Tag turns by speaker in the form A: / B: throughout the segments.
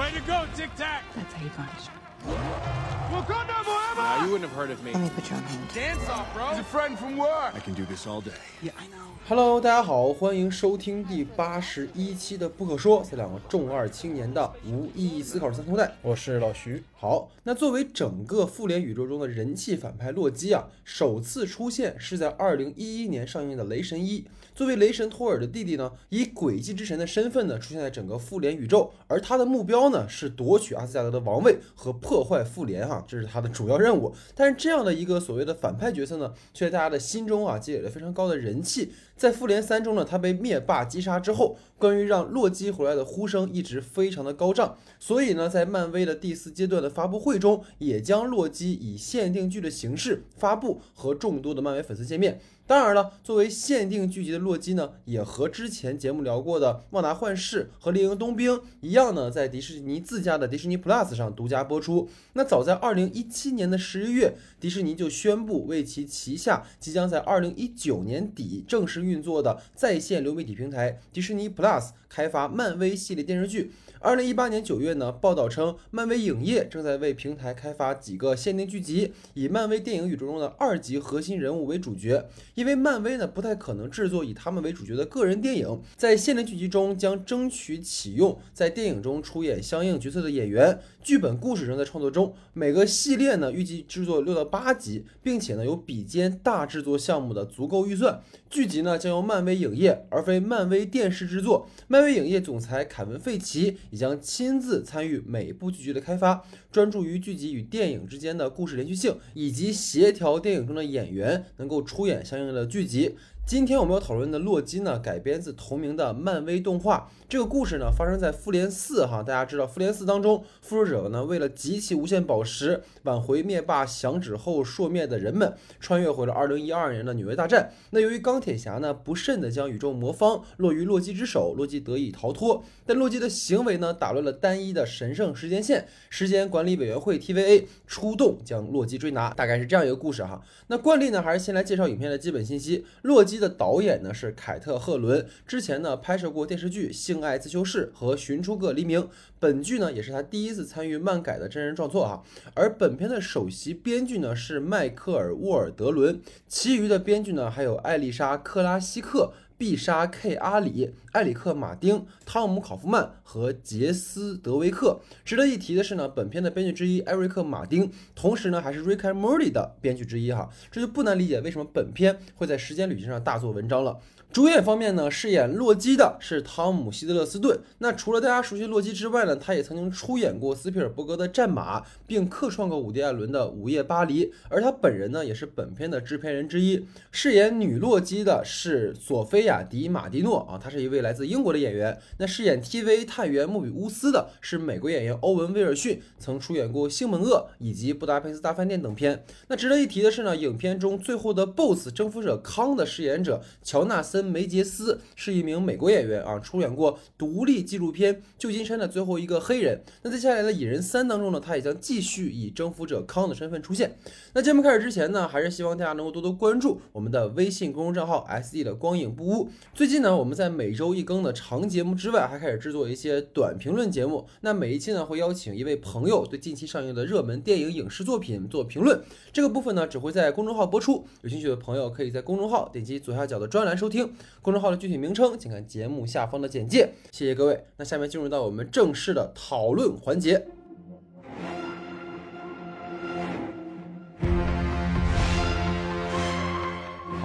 A: Way to go, Tic Tac!
B: That's how you vanish.
C: Now, you wouldn't have heard of me.
B: Let me put you on hold.
A: Dance off, bro! He's a friend from work!
C: I can do this all day.
A: Yeah, I know.
D: Hello，大家好，欢迎收听第八十一期的不可说，这两个重二青年的无意义思考三通带，我是老徐。好，那作为整个复联宇宙中的人气反派洛基啊，首次出现是在二零一一年上映的《雷神一》。作为雷神托尔的弟弟呢，以诡计之神的身份呢，出现在整个复联宇宙，而他的目标呢是夺取阿斯加德的王位和破坏复联哈，这是他的主要任务。但是这样的一个所谓的反派角色呢，却在大家的心中啊积累了非常高的人气。在复联三中呢，他被灭霸击杀之后，关于让洛基回来的呼声一直非常的高涨。所以呢，在漫威的第四阶段的发布会中，也将洛基以限定剧的形式发布，和众多的漫威粉丝见面。当然了，作为限定剧集的洛基呢，也和之前节目聊过的《旺达幻视》和《猎鹰冬兵》一样呢，在迪士尼自家的迪士尼 Plus 上独家播出。那早在二零一七年的十一月，迪士尼就宣布为其旗下即将在二零一九年底正式运作的在线流媒体平台迪士尼 Plus 开发漫威系列电视剧。二零一八年九月呢，报道称，漫威影业正在为平台开发几个限定剧集，以漫威电影宇宙中的二级核心人物为主角。因为漫威呢不太可能制作以他们为主角的个人电影，在限定剧集中将争取启用在电影中出演相应角色的演员。剧本故事仍在创作中，每个系列呢预计制作六到八集，并且呢有比肩大制作项目的足够预算。剧集呢将由漫威影业而非漫威电视制作，漫威影业总裁凯文·费奇也将亲自参与每部剧集的开发，专注于剧集与电影之间的故事连续性，以及协调电影中的演员能够出演相应的剧集。今天我们要讨论的《洛基》呢，改编自同名的漫威动画。这个故事呢，发生在复联四哈。大家知道，复联四当中，复仇者呢为了集齐无限宝石，挽回灭霸响指后朔灭的人们，穿越回了二零一二年的纽约大战。那由于钢铁侠呢不慎的将宇宙魔方落于洛基之手，洛基得以逃脱。但洛基的行为呢，打乱了单一的神圣时间线，时间管理委员会 TVA 出动将洛基追拿。大概是这样一个故事哈。那惯例呢，还是先来介绍影片的基本信息。洛基。的导演呢是凯特·赫伦，之前呢拍摄过电视剧《性爱自修室》和《寻出个黎明》，本剧呢也是他第一次参与漫改的真人创作啊。而本片的首席编剧呢是迈克尔·沃尔德伦，其余的编剧呢还有艾丽莎·克拉西克。必杀 K 阿里、埃里克马丁、汤姆考夫曼和杰斯德维克。值得一提的是呢，本片的编剧之一艾瑞克马丁，同时呢还是 Rick and Morty 的编剧之一哈，这就不难理解为什么本片会在时间旅行上大做文章了。主演方面呢，饰演洛基的是汤姆希德勒斯顿。那除了大家熟悉洛基之外呢，他也曾经出演过斯皮尔伯格的《战马》，并客串过伍迪·艾伦的《午夜巴黎》。而他本人呢，也是本片的制片人之一。饰演女洛基的是索菲亚·迪马蒂诺啊，她是一位来自英国的演员。那饰演 TV 探员莫比乌斯的是美国演员欧文·威尔逊，曾出演过《星门恶》以及《布达佩斯大饭店》等片。那值得一提的是呢，影片中最后的 BOSS 征服者康的饰演者乔纳森。梅杰斯是一名美国演员啊，出演过独立纪录片《旧金山的最后一个黑人》。那在接下来的《蚁人三》当中呢，他也将继续以征服者康的身份出现。那节目开始之前呢，还是希望大家能够多多关注我们的微信公众账号 “SD 的光影不污”。最近呢，我们在每周一更的长节目之外，还开始制作一些短评论节目。那每一期呢，会邀请一位朋友对近期上映的热门电影影视作品做评论。这个部分呢，只会在公众号播出。有兴趣的朋友可以在公众号点击左下角的专栏收听。公众号的具体名称，请看节目下方的简介。谢谢各位。那下面进入到我们正式的讨论环节。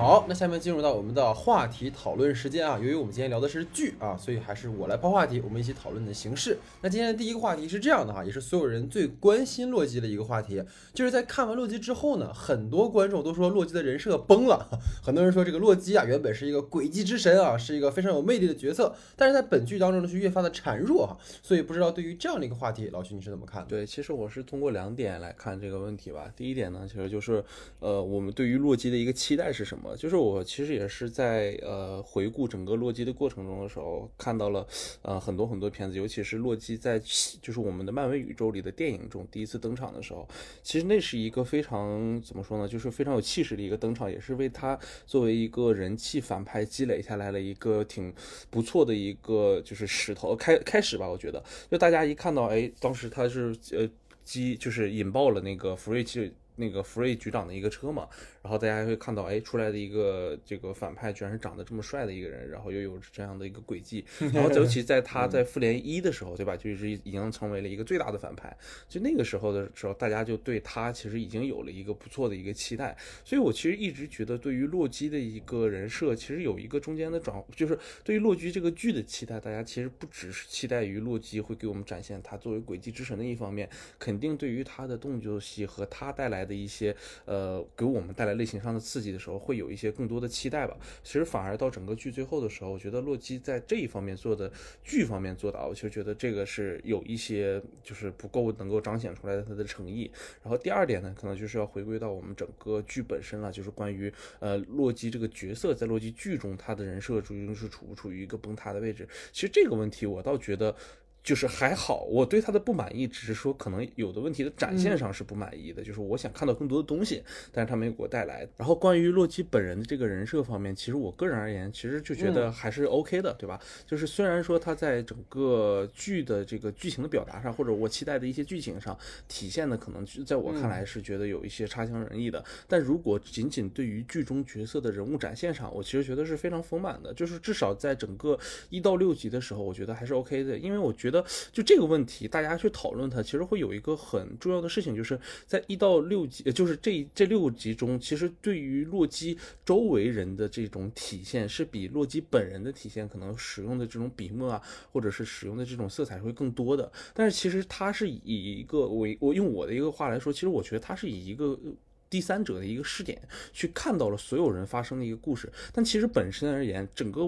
D: 好，那下面进入到我们的话题讨论时间啊。由于我们今天聊的是剧啊，所以还是我来抛话题，我们一起讨论的形式。那今天的第一个话题是这样的哈，也是所有人最关心洛基的一个话题，就是在看完洛基之后呢，很多观众都说洛基的人设崩了。很多人说这个洛基啊，原本是一个诡计之神啊，是一个非常有魅力的角色，但是在本剧当中呢，却越发的孱弱哈。所以不知道对于这样的一个话题，老徐你是怎么看？
E: 对，其实我是通过两点来看这个问题吧。第一点呢，其实就是呃，我们对于洛基的一个期待是什么？
B: 就是我其实也是在呃回顾整个洛基的过程中的时候，看到了呃很多很多片子，尤其是洛基在就是我们的漫威宇宙里的电影中第一次登场的时候，其实那是一个非常怎么说呢，就是非常有气势的一个登场，也是为他作为一个人气反派积累下来了一个挺不错的一个就是石头开开始吧，我觉得，就大家一看到哎，当时他是呃机就是引爆了那个福瑞奇。那个福瑞局长的一个车嘛。然后大家会看到，哎，出来的一个这个反派，居然是长得这么帅的一个人，然后又有这样的一个轨迹。然后尤其在他在复联一的时候，对吧？就是已经成为了一个最大的反派。就那个时候的时候，大家就对他其实已经有了一个不错的一个期待。所以我其实一直觉得，对于洛基的一个人设，其实有一个中间的转，就是对于洛基这个剧的期待，大家其实不只是期待于洛基会给我们展现他作为轨迹之神的一方面，肯定对于他的动作戏和他带来的一些呃，给我们带来类型上的刺激。的时候会有一些更多的期待吧。其实反而到整个剧最后的时候，我觉得洛基在这一方面做的剧方面做的啊，我其实觉得这个是有一些就是不够能够彰显出来的他的诚意。然后第二点呢，可能就是要回归到我们整个剧本身了，就是关于呃洛基这个角色在洛基剧中他的人设究竟是处不处于一个崩塌的位置。其实这个问题我倒觉得。就是还好，我对他的不满意，只是说可能有的问题的展现上是不满意的，就是我想看到更多的东西，但是他没有给我带来。然后关于洛基本人的这个人设方面，其实我个人而言，其实就觉得还是 OK 的，对吧？就是虽然说他在整个剧的这个剧情的表达上，或者我期待的一些剧情上体现的，可能在我看来是觉得有一些差强人意的。但如果仅仅对于剧中角色的人物展现上，我其实觉得是非常丰满的，就是至少在整个一到六集的时候，我觉得还是 OK 的，因为我觉得。就这个问题，大家去讨论它，其实会有一个很重要的事情，就是在一到六集，就是这这六集中，其实对于洛基周围人的这种体现，是比洛基本人的体现可能使用的这种笔墨啊，或者是使用的这种色彩会更多的。但是其实他是以一个我我用我的一个话来说，其实我觉得他是以一个。第三者的一个视点去看到了所有人发生的一个故事，但其实本身而言，整个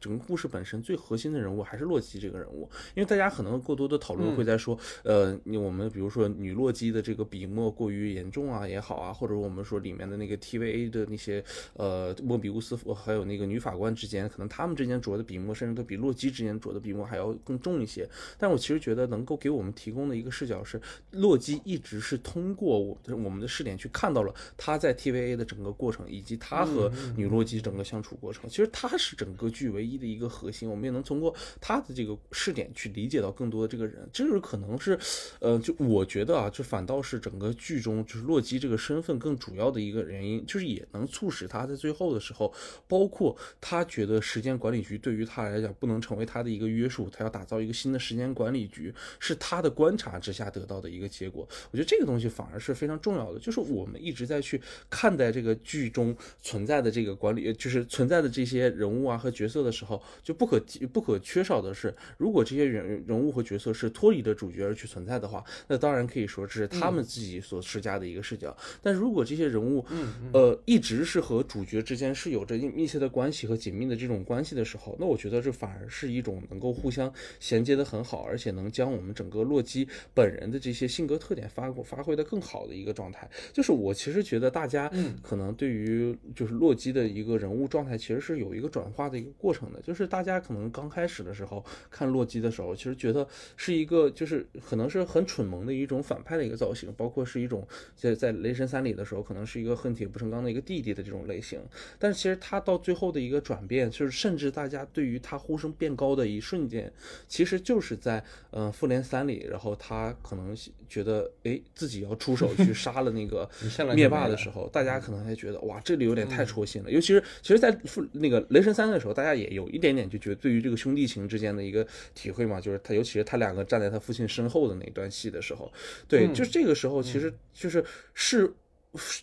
B: 整个故事本身最核心的人物还是洛基这个人物，因为大家可能过多的讨论会在说，呃，我们比如说女洛基的这个笔墨过于严重啊也好啊，或者我们说里面的那个 TVA 的那些呃莫比乌斯还有那个女法官之间，可能他们之间着的笔墨甚至都比洛基之间着的笔墨还要更重一些。但我其实觉得能够给我们提供的一个视角是，洛基一直是通过我我们的视点去看。到了他在 TVA 的整个过程，以及他和女洛基整个相处过程，其实他是整个剧唯一的一个核心。我们也能通过他的这个视点去理解到更多的这个人，这就是可能是，呃，就我觉得啊，这反倒是整个剧中就是洛基这个身份更主要的一个原因，就是也能促使他在最后的时候，包括他觉得时间管理局对于他来讲不能成为他的一个约束，他要打造一个新的时间管理局，是他的观察之下得到的一个结果。我觉得这个东西反而是非常重要的，就是我们。一直在去看待这个剧中存在的这个管理，就是存在的这些人物啊和角色的时候，就不可不可缺少的是，如果这些人人物和角色是脱离的主角而去存在的话，那当然可以说这是他们自己所施加的一个视角。但如果这些人物，呃，一直是和主角之间是有着密切的关系和紧密的这种关系的时候，那我觉得这反而是一种能够互相衔接的很好，而且能将我们整个洛基本人的这些性格特点发发挥的更好的一个状态，就是我。其实觉得大家可能对于就是洛基的一个人物状态，其实是有一个转化的一个过程的。就是大家可能刚开始的时候看洛基的时候，其实觉得是一个就是可能是很蠢萌的一种反派的一个造型，包括是一种在在雷神三里的时候，可能是一个恨铁不成钢的一个弟弟的这种类型。但是其实他到最后的一个转变，就是甚至大家对于他呼声变高的一瞬间，其实就是在嗯复联三里，然后他可能觉得哎自己要出手去 杀了那个。灭霸的时候，大家可能还觉得哇，这里有点太戳心了。尤其是，其实，在那个雷神三的时候，大家也有一点点就觉得对于这个兄弟情之间的一个体会嘛，就是他，尤其是他两个站在他父亲身后的那段戏的时候，对，就这个时候，其实就是是。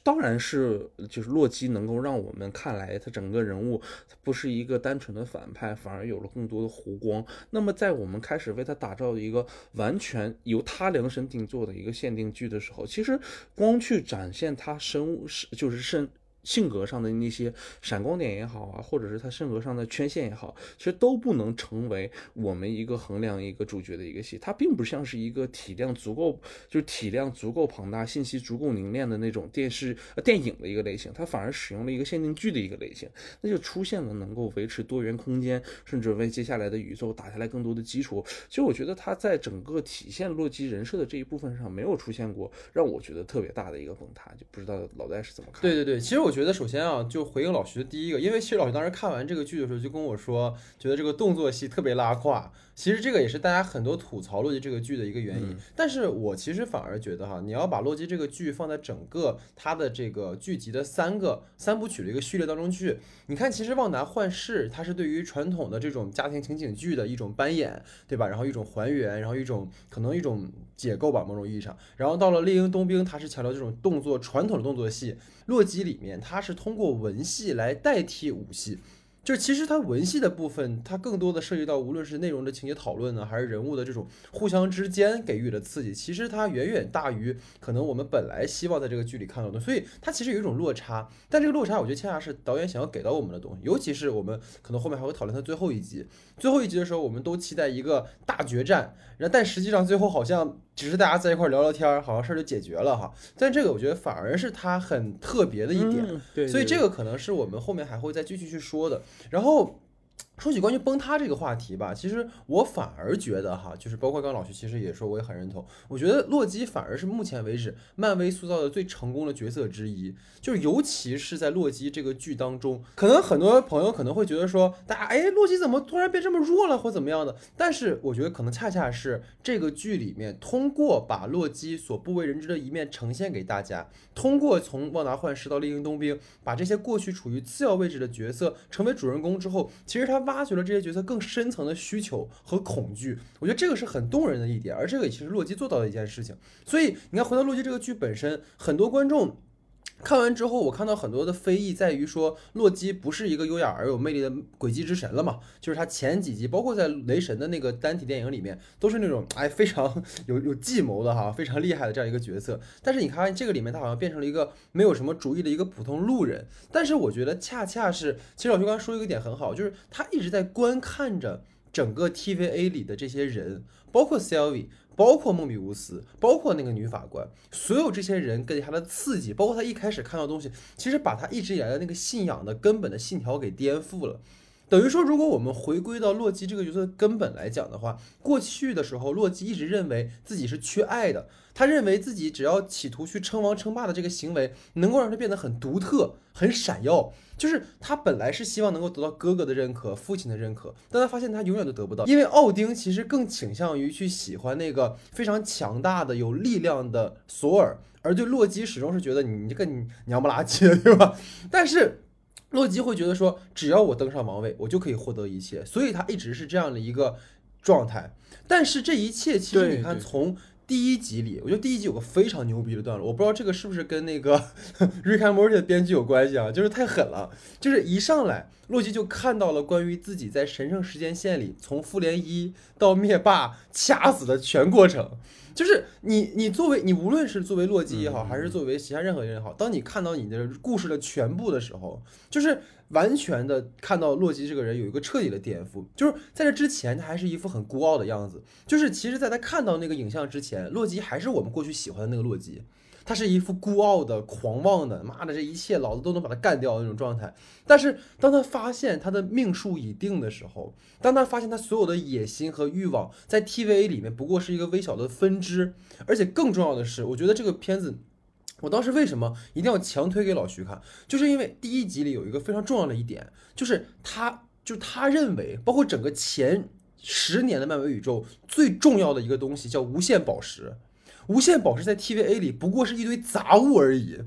B: 当然是，就是洛基能够让我们看来，他整个人物不是一个单纯的反派，反而有了更多的弧光。那么，在我们开始为他打造一个完全由他量身定做的一个限定剧的时候，其实光去展现他生物是就是身。性格上的那些闪光点也好啊，或者是他性格上的缺陷也好，其实都不能成为我们一个衡量一个主角的一个戏。它并不像是一个体量足够，就是体量足够庞大、信息足够凝练的那种电视、呃电影的一个类型，它反而使用了一个限定剧的一个类型，那就出现了能够维持多元空间，甚至为接下来的宇宙打下来更多的基础。其实我觉得它在整个体现洛基人设的这一部分上，没有出现过让我觉得特别大的一个崩塌。就不知道老戴是怎么看？
D: 对对对，其实我。我觉得首先啊，就回应老徐的第一个，因为其实老徐当时看完这个剧的时候就跟我说，觉得这个动作戏特别拉胯。其实这个也是大家很多吐槽洛基这个剧的一个原因，但是我其实反而觉得哈，你要把洛基这个剧放在整个它的这个剧集的三个三部曲的一个序列当中去，你看，其实旺达幻视它是对于传统的这种家庭情景剧的一种扮演，对吧？然后一种还原，然后一种可能一种解构吧，某种意义上。然后到了猎鹰冬兵，它是强调这种动作传统的动作戏，洛基里面它是通过文戏来代替武戏。就其实它文戏的部分，它更多的涉及到无论是内容的情节讨论呢，还是人物的这种互相之间给予的刺激，其实它远远大于可能我们本来希望在这个剧里看到的，所以它其实有一种落差。但这个落差，我觉得恰恰是导演想要给到我们的东西，尤其是我们可能后面还会讨论它最后一集，最后一集的时候，我们都期待一个大决战，然后但实际上最后好像。只是大家在一块聊聊天，好像事儿就解决了哈。但这个我觉得反而是它很特别的一点，
B: 对，
D: 所以这个可能是我们后面还会再继续去说的。然后。说起关于崩塌这个话题吧，其实我反而觉得哈，就是包括刚刚老徐其实也说，我也很认同。我觉得洛基反而是目前为止漫威塑造的最成功的角色之一，就是尤其是在洛基这个剧当中，可能很多朋友可能会觉得说，大家哎，洛基怎么突然变这么弱了或怎么样的？但是我觉得可能恰恰是这个剧里面通过把洛基所不为人知的一面呈现给大家，通过从旺达幻视到猎鹰冬兵，把这些过去处于次要位置的角色成为主人公之后，其实他。挖掘了这些角色更深层的需求和恐惧，我觉得这个是很动人的一点，而这个也是洛基做到的一件事情。所以你看，回到洛基这个剧本身，很多观众。看完之后，我看到很多的非议在于说，洛基不是一个优雅而有魅力的诡计之神了嘛？就是他前几集，包括在雷神的那个单体电影里面，都是那种哎非常有有计谋的哈，非常厉害的这样一个角色。但是你看这个里面，他好像变成了一个没有什么主意的一个普通路人。但是我觉得恰恰是，其实老徐刚刚说一个点很好，就是他一直在观看着整个 TVA 里的这些人，包括 Sylvie。包括梦比乌斯，包括那个女法官，所有这些人给他的刺激，包括他一开始看到东西，其实把他一直以来的那个信仰的根本的信条给颠覆了。等于说，如果我们回归到洛基这个角色的根本来讲的话，过去的时候，洛基一直认为自己是缺爱的，他认为自己只要企图去称王称霸的这个行为，能够让他变得很独特、很闪耀。就是他本来是希望能够得到哥哥的认可、父亲的认可，但他发现他永远都得不到，因为奥丁其实更倾向于去喜欢那个非常强大的、有力量的索尔，而对洛基始终是觉得你这个娘不拉几的，对吧？但是洛基会觉得说，只要我登上王位，我就可以获得一切，所以他一直是这样的一个状态。但是这一切其实你看从。第一集里，我觉得第一集有个非常牛逼的段落，我不知道这个是不是跟那个 《Rick and Morty》的编剧有关系啊？就是太狠了，就是一上来，洛基就看到了关于自己在神圣时间线里从复联一到灭霸掐死的全过程。就是你，你作为你无论是作为洛基也好，还是作为其他任何人也好，当你看到你的故事的全部的时候，就是完全的看到洛基这个人有一个彻底的颠覆。就是在这之前，他还是一副很孤傲的样子。就是其实，在他看到那个影像之前，洛基还是我们过去喜欢的那个洛基。他是一副孤傲的、狂妄的，妈的，这一切老子都能把他干掉的那种状态。但是当他发现他的命数已定的时候，当他发现他所有的野心和欲望在 TVA 里面不过是一个微小的分支，而且更重要的是，我觉得这个片子，我当时为什么一定要强推给老徐看，就是因为第一集里有一个非常重要的一点，就是他就他认为，包括整个前十年的漫威宇宙最重要的一个东西叫无限宝石。无限宝石在 TVA 里不过是一堆杂物而已，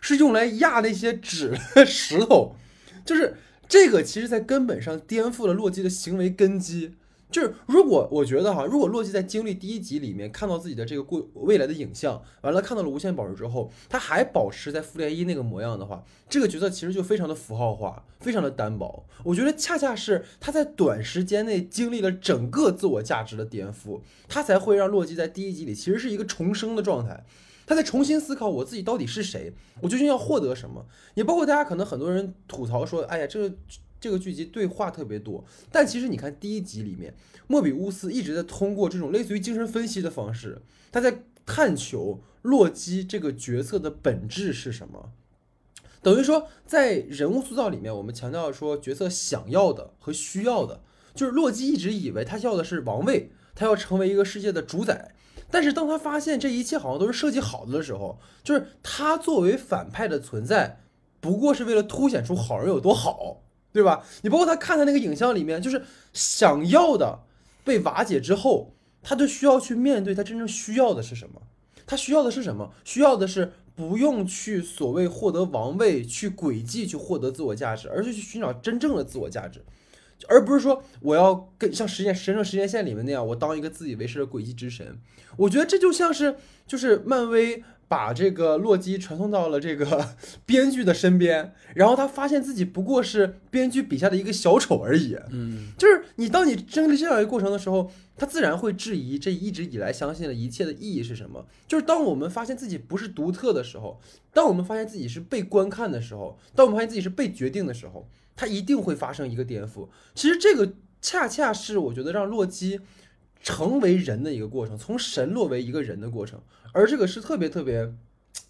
D: 是用来压那些纸的石头，就是这个，其实在根本上颠覆了洛基的行为根基。就是如果我觉得哈，如果洛基在经历第一集里面看到自己的这个过未来的影像，完了看到了无限宝石之后，他还保持在复联一那个模样的话，这个角色其实就非常的符号化，非常的单薄。我觉得恰恰是他在短时间内经历了整个自我价值的颠覆，他才会让洛基在第一集里其实是一个重生的状态。他在重新思考我自己到底是谁，我究竟要获得什么。也包括大家可能很多人吐槽说，哎呀，这个这个剧集对话特别多。但其实你看第一集里面，莫比乌斯一直在通过这种类似于精神分析的方式，他在探求洛基这个角色的本质是什么。等于说，在人物塑造里面，我们强调说角色想要的和需要的，就是洛基一直以为他要的是王位，他要成为一个世界的主宰。但是当他发现这一切好像都是设计好的的时候，就是他作为反派的存在，不过是为了凸显出好人有多好，对吧？你包括他看他那个影像里面，就是想要的被瓦解之后，他就需要去面对他真正需要的是什么？他需要的是什么？需要的是。不用去所谓获得王位，去诡计去获得自我价值，而是去寻找真正的自我价值，而不是说我要跟像实验神圣时间线里面那样，我当一个自以为是的诡计之神。我觉得这就像是就是漫威。把这个洛基传送到了这个 编剧的身边，然后他发现自己不过是编剧笔下的一个小丑而已。
B: 嗯，
D: 就是你当你经历这样一个过程的时候，他自然会质疑这一直以来相信的一切的意义是什么。就是当我们发现自己不是独特的时候，当我们发现自己是被观看的时候，当我们发现自己是被决定的时候，他一定会发生一个颠覆。其实这个恰恰是我觉得让洛基成为人的一个过程，从神落为一个人的过程。而这个是特别特别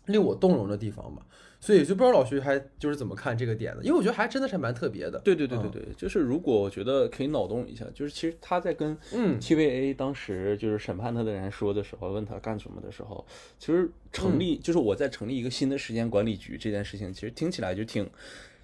D: 令我动容的地方嘛，所以就不知道老徐还就是怎么看这个点的，因为我觉得还真的是蛮特别的。
B: 对对对对对，就是如果我觉得可以脑洞一下，就是其实他在跟
D: 嗯
B: TVA 当时就是审判他的人说的时候，问他干什么的时候，其实成立就是我在成立一个新的时间管理局这件事情，其实听起来就挺。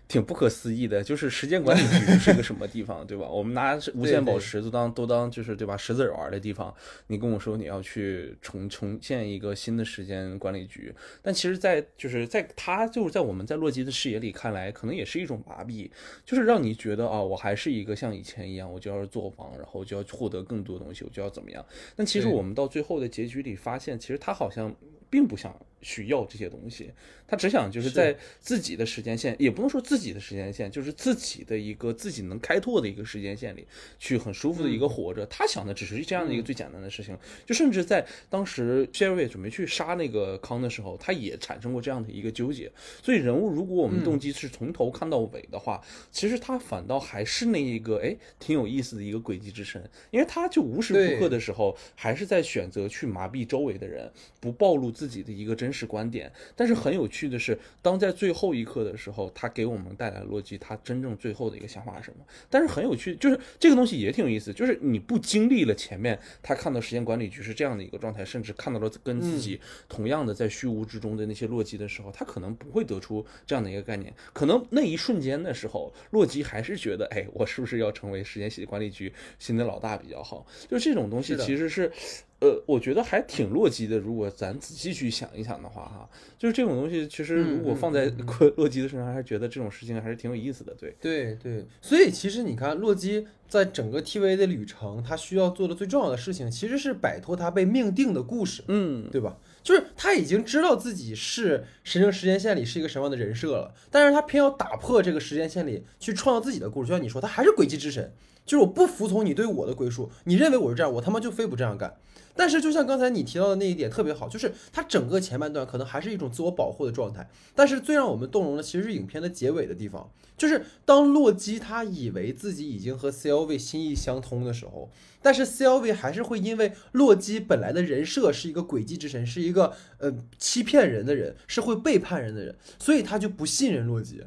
B: 挺不可思议的，就是时间管理局是个什么地方，对吧？我们拿无限宝石都当都当就是对吧？石子玩的地方，你跟我说你要去重重建一个新的时间管理局，但其实，在就是在他就是在我们在洛基的视野里看来，可能也是一种麻痹，就是让你觉得啊，我还是一个像以前一样，我就要做王，然后就要获得更多东西，我就要怎么样？但其实我们到最后的结局里发现，其实他好像并不想。需要这些东西，他只想就是在自己的时间线，也不能说自己的时间线，就是自己的一个自己能开拓的一个时间线里，去很舒服的一个活着。他想的只是这样的一个最简单的事情。就甚至在当时谢瑞准备去杀那个康的时候，他也产生过这样的一个纠结。所以人物，如果我们动机是从头看到尾的话，其实他反倒还是那一个哎挺有意思的一个轨迹之神，因为他就无时无刻的时候还是在选择去麻痹周围的人，不暴露自己的一个真实。是观点，但是很有趣的是，当在最后一刻的时候，他给我们带来洛基他真正最后的一个想法是什么？但是很有趣，就是这个东西也挺有意思，就是你不经历了前面他看到时间管理局是这样的一个状态，甚至看到了跟自己同样的在虚无之中的那些洛基的时候，他可能不会得出这样的一个概念。可能那一瞬间的时候，洛基还是觉得，哎，我是不是要成为时间系管理局新的老大比较好？就这种东西其实是。呃，我觉得还挺洛基的。如果咱仔细去想一想的话，哈，就是这种东西，其实如果放在 洛基的身上，还是觉得这种事情还是挺有意思的。对，
D: 对，对。所以其实你看，洛基在整个 TV 的旅程，他需要做的最重要的事情，其实是摆脱他被命定的故事，
B: 嗯，
D: 对吧？就是他已经知道自己是神圣时间线里是一个什么样的人设了，但是他偏要打破这个时间线里，去创造自己的故事。就像你说，他还是诡计之神，就是我不服从你对我的归属，你认为我是这样，我他妈就非不这样干。但是，就像刚才你提到的那一点特别好，就是它整个前半段可能还是一种自我保护的状态。但是最让我们动容的，其实是影片的结尾的地方，就是当洛基他以为自己已经和 CLV 心意相通的时候，但是 CLV 还是会因为洛基本来的人设是一个诡计之神，是一个呃欺骗人的人，是会背叛人的人，所以他就不信任洛基。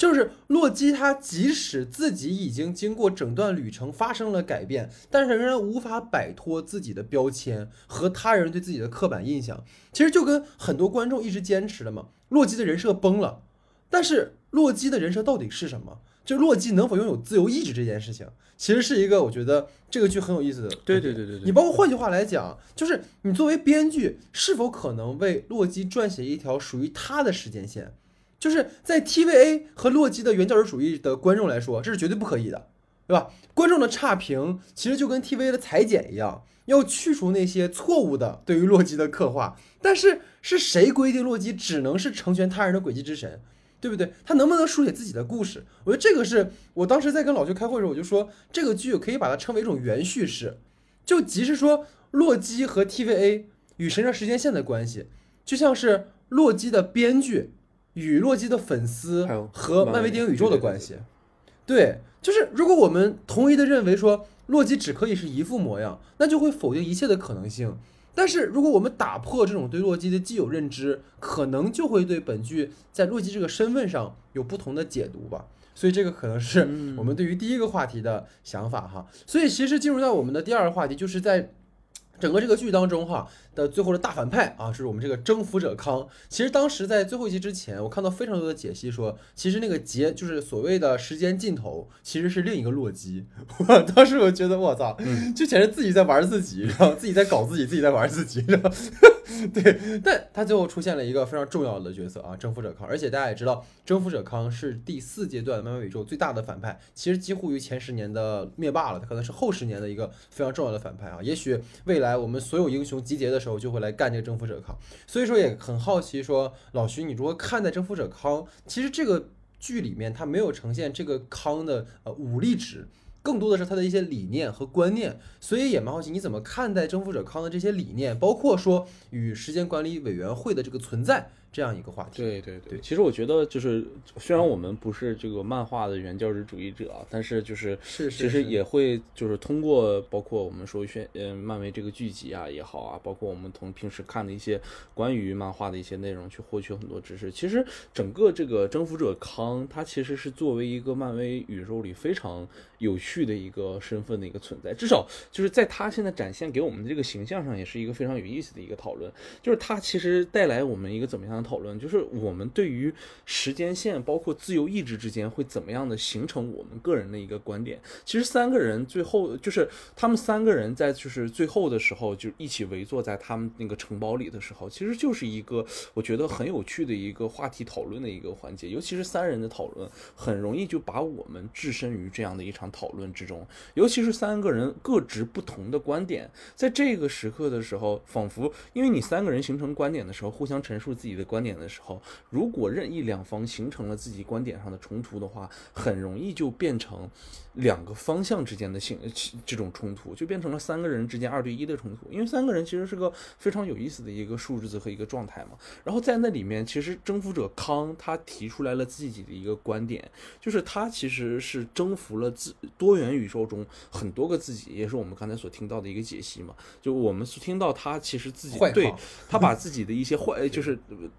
D: 就是洛基，他即使自己已经经过整段旅程发生了改变，但是仍然无法摆脱自己的标签和他人对自己的刻板印象。其实就跟很多观众一直坚持的嘛，洛基的人设崩了。但是洛基的人设到底是什么？就洛基能否拥有自由意志这件事情，其实是一个我觉得这个剧很有意思的。
B: 对对对对对。
D: 你包括换句话来讲，就是你作为编剧，是否可能为洛基撰写一条属于他的时间线？就是在 TVA 和洛基的原教旨主义的观众来说，这是绝对不可以的，对吧？观众的差评其实就跟 TVA 的裁剪一样，要去除那些错误的对于洛基的刻画。但是是谁规定洛基只能是成全他人的诡计之神，对不对？他能不能书写自己的故事？我觉得这个是我当时在跟老舅开会的时候，我就说这个剧可以把它称为一种原叙事，就即是说洛基和 TVA 与神圣时间线的关系。就像是洛基的编剧与洛基的粉丝和漫威电影宇宙的关系。对，就是如果我们同意的认为说洛基只可以是一副模样，那就会否定一切的可能性。但是如果我们打破这种对洛基的既有认知，可能就会对本剧在洛基这个身份上有不同的解读吧。所以这个可能是我们对于第一个话题的想法哈。所以其实进入到我们的第二个话题，就是在。整个这个剧当中，哈的最后的大反派啊，是我们这个征服者康。其实当时在最后一集之前，我看到非常多的解析说，其实那个劫就是所谓的时间尽头，其实是另一个洛基。我当时我觉得我操，就简直自己在玩自己，然后自己在搞自己，自己在玩自己，然后。对，但他最后出现了一个非常重要的角色啊，征服者康。而且大家也知道，征服者康是第四阶段漫威宇宙最大的反派，其实几乎于前十年的灭霸了，他可能是后十年的一个非常重要的反派啊。也许未来我们所有英雄集结的时候，就会来干这个征服者康。所以说也很好奇，说老徐，你如何看待征服者康？其实这个剧里面他没有呈现这个康的呃武力值。更多的是他的一些理念和观念，所以也蛮好奇你怎么看待征服者康的这些理念，包括说与时间管理委员会的这个存在。这样一个话题，
B: 对对对，其实我觉得就是，虽然我们不是这个漫画的原教旨主义者，但是就是其实也会就是通过包括我们说宣嗯漫威这个剧集啊也好啊，包括我们从平时看的一些关于漫画的一些内容去获取很多知识。其实整个这个征服者康，他其实是作为一个漫威宇宙里非常有趣的一个身份的一个存在，至少就是在他现在展现给我们的这个形象上，也是一个非常有意思的一个讨论。就是他其实带来我们一个怎么样？讨论就是我们对于时间线包括自由意志之间会怎么样的形成我们个人的一个观点。其实三个人最后就是他们三个人在就是最后的时候就一起围坐在他们那个城堡里的时候，其实就是一个我觉得很有趣的一个话题讨论的一个环节。尤其是三人的讨论，很容易就把我们置身于这样的一场讨论之中。尤其是三个人各执不同的观点，在这个时刻的时候，仿佛因为你三个人形成观点的时候，互相陈述自己的观。点的时候，如果任意两方形成了自己观点上的冲突的话，很容易就变成两个方向之间的性这种冲突，就变成了三个人之间二对一的冲突。因为三个人其实是个非常有意思的一个数字和一个状态嘛。然后在那里面，其实征服者康他提出来了自己的一个观点，就是他其实是征服了自多元宇宙中很多个自己，也是我们刚才所听到的一个解析嘛。就我们听到他其实自己对他把自己的一些坏就是。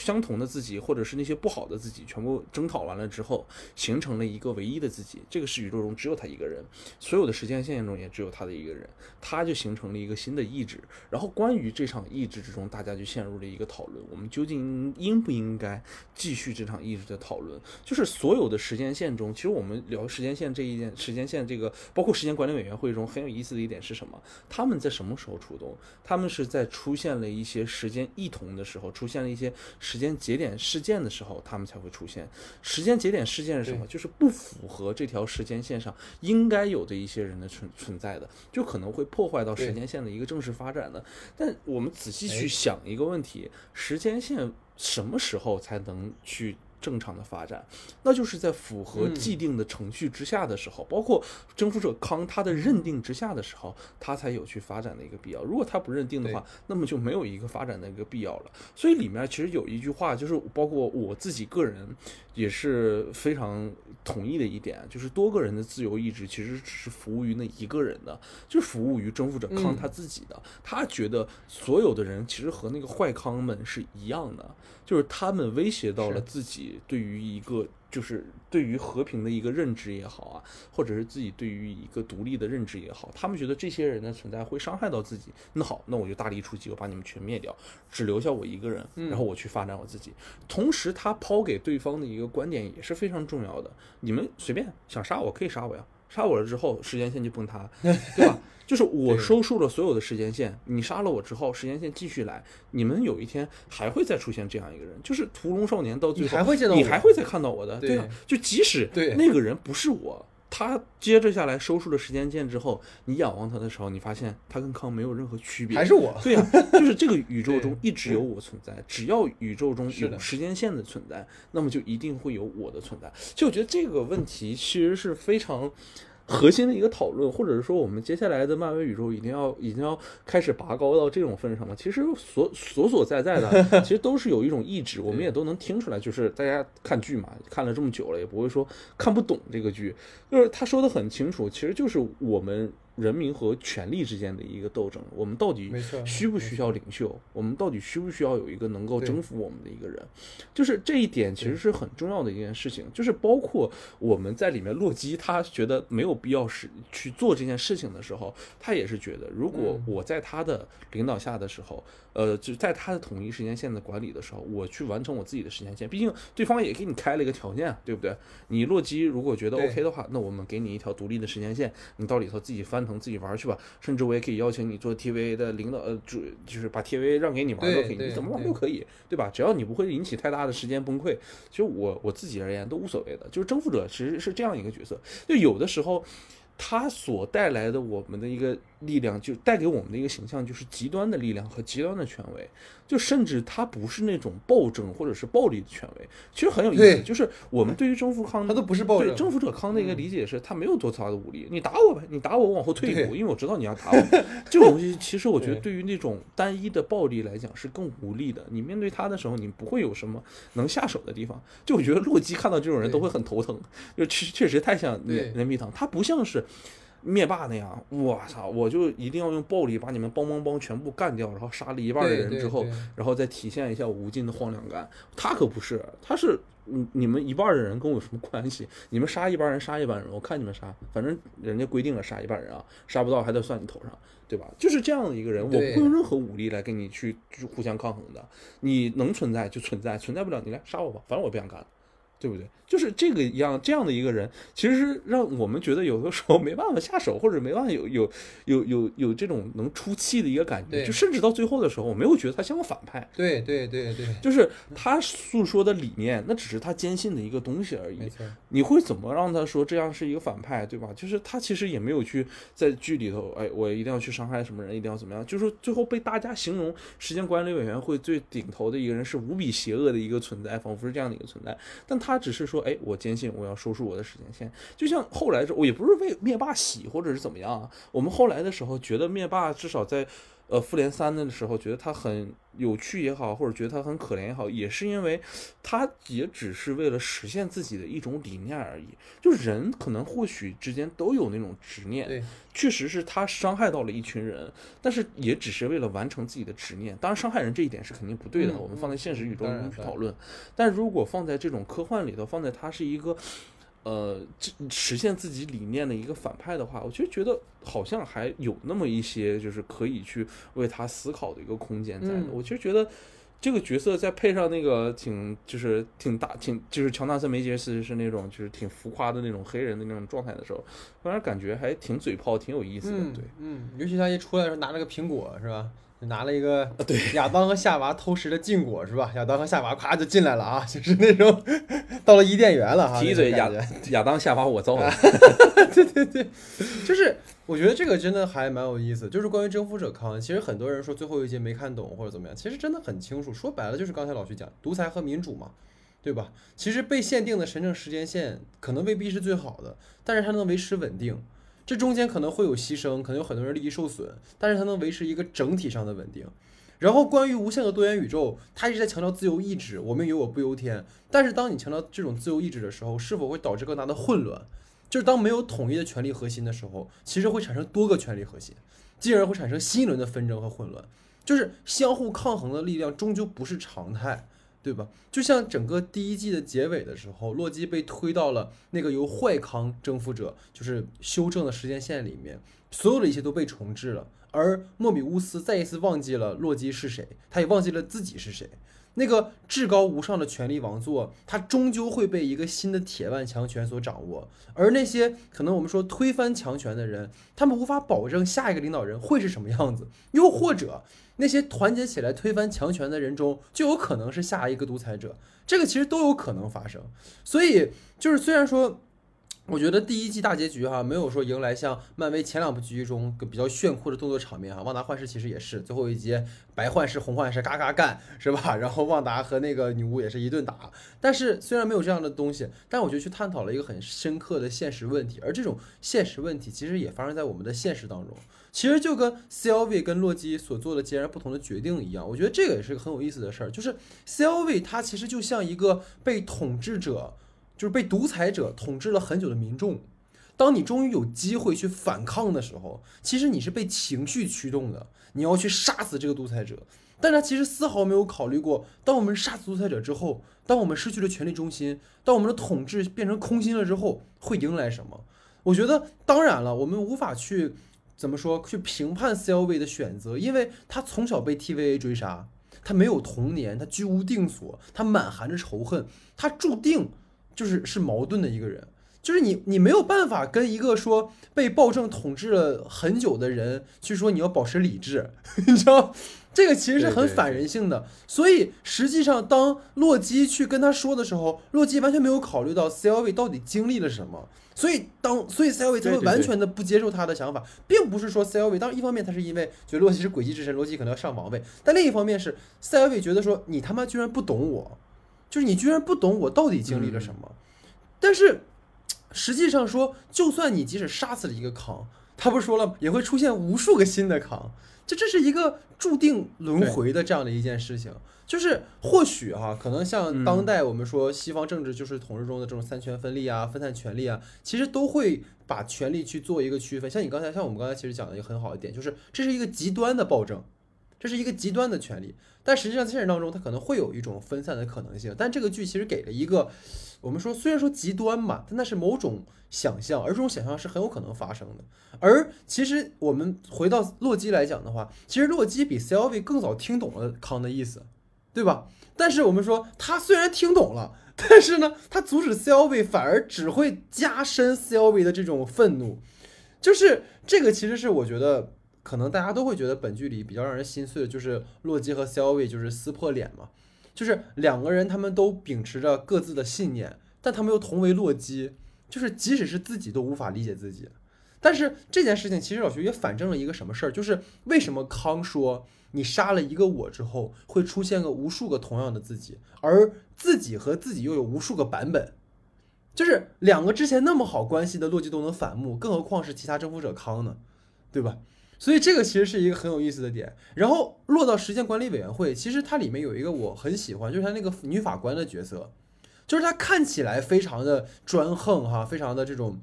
B: 相同的自己，或者是那些不好的自己，全部征讨完了之后，形成了一个唯一的自己。这个是宇宙中只有他一个人，所有的时间线中也只有他的一个人，他就形成了一个新的意志。然后关于这场意志之中，大家就陷入了一个讨论：我们究竟应不应该继续这场意志的讨论？就是所有的时间线中，其实我们聊时间线这一件，时间线这个包括时间管理委员会中很有意思的一点是什么？他们在什么时候出动？他们是在出现了一些时间异同的时候，出现了一些。时间节点事件的时候，他们才会出现。时间节点事件是什么？就是不符合这条时间线上应该有的一些人的存存在的，就可能会破坏到时间线的一个正式发展的。但我们仔细去想一个问题：时间线什么时候才能去？正常的发展，那就是在符合既定的程序之下的时候，包括征服者康他的认定之下的时候，他才有去发展的一个必要。如果他不认定的话，那么就没有一个发展的一个必要了。所以里面其实有一句话，就是包括我自己个人也是非常同意的一点，就是多个人的自由意志其实只是服务于那一个人的，就是服务于征服者康他自己的。他觉得所有的人其实和那个坏康们是一样的。就是他们威胁到了自己对于一个，就是对于和平的一个认知也好啊，或者是自己对于一个独立的认知也好，他们觉得这些人的存在会伤害到自己。那好，那我就大力出击，我把你们全灭掉，只留下我一个人，然后我去发展我自己。同时，他抛给对方的一个观点也是非常重要的：你们随便想杀我可以杀我呀，杀我了之后时间线就崩塌，对吧？就是我收束了所有的时间线，你杀了我之后，时间线继续来，你们有一天还会再出现这样一个人，就是屠龙少年到最后，
D: 还会见到
B: 你还会再看到我的，对啊，就即使那个人不是我，他接着下来收束了时间线之后，你仰望他的时候，你发现他跟康没有任何区别，
D: 还是我，
B: 对呀，就是这个宇宙中一直有我存在，只要宇宙中有时间线的存在，那么就一定会有我的存在。就我觉得这个问题其实是非常。核心的一个讨论，或者是说我们接下来的漫威宇宙一定要一定要开始拔高到这种份上了？其实所所所在在的，其实都是有一种意志，我们也都能听出来。就是大家看剧嘛，看了这么久了，也不会说看不懂这个剧。就是他说的很清楚，其实就是我们。人民和权力之间的一个斗争，我们到底需不需要领袖？我们到底需不需要有一个能够征服我们的一个人？就是这一点其实是很重要的一件事情。就是包括我们在里面，洛基他觉得没有必要是去做这件事情的时候，他也是觉得，如果我在他的领导下的时候，呃，就在他的统一时间线的管理的时候，我去完成我自己的时间线。毕竟对方也给你开了一个条件，对不对？你洛基如果觉得 OK 的话，那我们给你一条独立的时间线，你到里头自己翻。腾自己玩去吧，甚至我也可以邀请你做 TV 的领导，呃，主就是把 TV 让给你玩都可以，你怎么玩都可以，对吧？只要你不会引起太大的时间崩溃，其实我我自己而言都无所谓的。就是征服者其实是这样一个角色，就有的时候。他所带来的我们的一个力量，就带给我们的一个形象，就是极端的力量和极端的权威。就甚至他不是那种暴政或者是暴力的权威，其实很有意思。就是我们对于征服康，
D: 他都不是暴政。
B: 征服者康的一个理解是，他没有多大的武力，你打我呗，你打我，我往后退一步，因为我知道你要打我。这种东西其实我觉得对于那种单一的暴力来讲是更无力的。你面对他的时候，你不会有什么能下手的地方。就我觉得洛基看到这种人都会很头疼，就确确实太像连连皮糖，他不像是。灭霸那样，我操！我就一定要用暴力把你们邦邦邦全部干掉，然后杀了一半的人之后，然后再体现一下无尽的荒凉感。他可不是，他是你你们一半的人跟我有什么关系？你们杀一半人，杀一半人，我看你们杀，反正人家规定了杀一半人啊，杀不到还得算你头上，对吧？就是这样的一个人，我不会用任何武力来跟你去互相抗衡的。你能存在就存在，存在不了你来杀我吧，反正我不想干。对不对？就是这个一样，这样的一个人，其实是让我们觉得有的时候没办法下手，或者没办法有有有有有这种能出气的一个感觉。就甚至到最后的时候，我没有觉得他像个反派。
D: 对对对对，
B: 就是他诉说的理念，那只是他坚信的一个东西而已。你会怎么让他说这样是一个反派，对吧？就是他其实也没有去在剧里头，哎，我一定要去伤害什么人，一定要怎么样？就是最后被大家形容时间管理委员会最顶头的一个人是无比邪恶的一个存在，仿佛是这样的一个存在。但他他只是说，哎，我坚信我要收束我的时间线，就像后来我也不是为灭霸洗或者是怎么样啊。我们后来的时候觉得灭霸至少在，呃，复联三的时候觉得他很有趣也好，或者觉得他很可怜也好，也是因为他也只是为了实现自己的一种理念而已。就人可能或许之间都有那种执念。确实是他伤害到了一群人，但是也只是为了完成自己的执念。当然，伤害人这一点是肯定不对的。我们放在现实宇宙中去讨论，但如果放在这种科幻里头，放在他是一个，呃，实现自己理念的一个反派的话，我就觉得好像还有那么一些就是可以去为他思考的一个空间在的。我其实觉得。这个角色再配上那个挺就是挺大挺就是乔纳森梅杰斯是那种就是挺浮夸的那种黑人的那种状态的时候，反而感觉还挺嘴炮，挺有意思的。对，
D: 嗯，尤其他一出来的时候拿了个苹果是吧？拿了一个
B: 对
D: 亚当和夏娃偷食的禁果是吧？亚当和夏娃咵就进来了啊，就是那种到了伊甸园了哈。
B: 提嘴亚亚当夏娃我造的。
D: 对对对，就是我觉得这个真的还蛮有意思。就是关于征服者康，其实很多人说最后一节没看懂或者怎么样，其实真的很清楚。说白了就是刚才老徐讲，独裁和民主嘛，对吧？其实被限定的神圣时间线可能未必是最好的，但是它能维持稳定。这中间可能会有牺牲，可能有很多人利益受损，但是它能维持一个整体上的稳定。然后关于无限的多元宇宙，它一直在强调自由意志，我们由我不由天。但是当你强调这种自由意志的时候，是否会导致更大的混乱？就是当没有统一的权力核心的时候，其实会产生多个权力核心，进而会产生新一轮的纷争和混乱。就是相互抗衡的力量终究不是常态。对吧？就像整个第一季的结尾的时候，洛基被推到了那个由坏康征服者就是修正的时间线里面，所有的一切都被重置了。而莫比乌斯再一次忘记了洛基是谁，他也忘记了自己是谁。那个至高无上的权力王座，它终究会被一个新的铁腕强权所掌握。而那些可能我们说推翻强权的人，他们无法保证下一个领导人会是什么样子，又或者。那些团结起来推翻强权的人中，就有可能是下一个独裁者。这个其实都有可能发生。所以，就是虽然说我觉得第一季大结局哈，没有说迎来像漫威前两部剧中比较炫酷的动作场面哈。旺达幻视其实也是最后一集，白幻视、红幻视嘎嘎干是吧？然后旺达和那个女巫也是一顿打。但是虽然没有这样的东西，但我觉得去探讨了一个很深刻的现实问题。而这种现实问题其实也发生在我们的现实当中。其实就跟 Selvi 跟洛基所做的截然不同的决定一样，我觉得这个也是个很有意思的事儿。就是 Selvi，它其实就像一个被统治者。就是被独裁者统治了很久的民众，当你终于有机会去反抗的时候，其实你是被情绪驱动的，你要去杀死这个独裁者。但他其实丝毫没有考虑过，当我们杀死独裁者之后，当我们失去了权力中心，当我们的统治变成空心了之后，会迎来什么？我觉得，当然了，我们无法去怎么说去评判 CLV 的选择，因为他从小被 TVA 追杀，他没有童年，他居无定所，他满含着仇恨，他注定。就是是矛盾的一个人，就是你你没有办法跟一个说被暴政统治了很久的人去说你要保持理智，你知道，这个其实是很反人性的。所以实际上，当洛基去跟他说的时候，洛基完全没有考虑到 Selvi 到底经历了什么。所以当所以 CLV 才会完全的不接受他的想法，并不是说 Selvi 当然一方面他是因为觉得洛基是诡计之神，洛基可能要上王位，但另一方面是 CLV 觉得说你他妈居然不懂我。就是你居然不懂我到底经历了什么，但是实际上说，就算你即使杀死了一个康，他不是说了也会出现无数个新的扛，就这是一个注定轮回的这样的一件事情。就是或许哈，可能像当代我们说西方政治就是统治中的这种三权分立啊、分散权力啊，其实都会把权力去做一个区分。像你刚才像我们刚才其实讲的一个很好的点，就是这是一个极端的暴政。这是一个极端的权利，但实际上现实当中，它可能会有一种分散的可能性。但这个剧其实给了一个，我们说虽然说极端嘛，但那是某种想象，而这种想象是很有可能发生的。而其实我们回到洛基来讲的话，其实洛基比 Selvi 更早听懂了康的意思，对吧？但是我们说他虽然听懂了，但是呢，他阻止 Selvi 反而只会加深 Selvi 的这种愤怒，就是这个其实是我觉得。可能大家都会觉得本剧里比较让人心碎的就是洛基和 CLV 就是撕破脸嘛，就是两个人他们都秉持着各自的信念，但他们又同为洛基，就是即使是自己都无法理解自己。但是这件事情其实老徐也反证了一个什么事儿，就是为什么康说你杀了一个我之后会出现个无数个同样的自己，而自己和自己又有无数个版本，就是两个之前那么好关系的洛基都能反目，更何况是其他征服者康呢，对吧？所以这个其实是一个很有意思的点，然后落到时间管理委员会，其实它里面有一个我很喜欢，就是它那个女法官的角色，就是她看起来非常的专横哈，非常的这种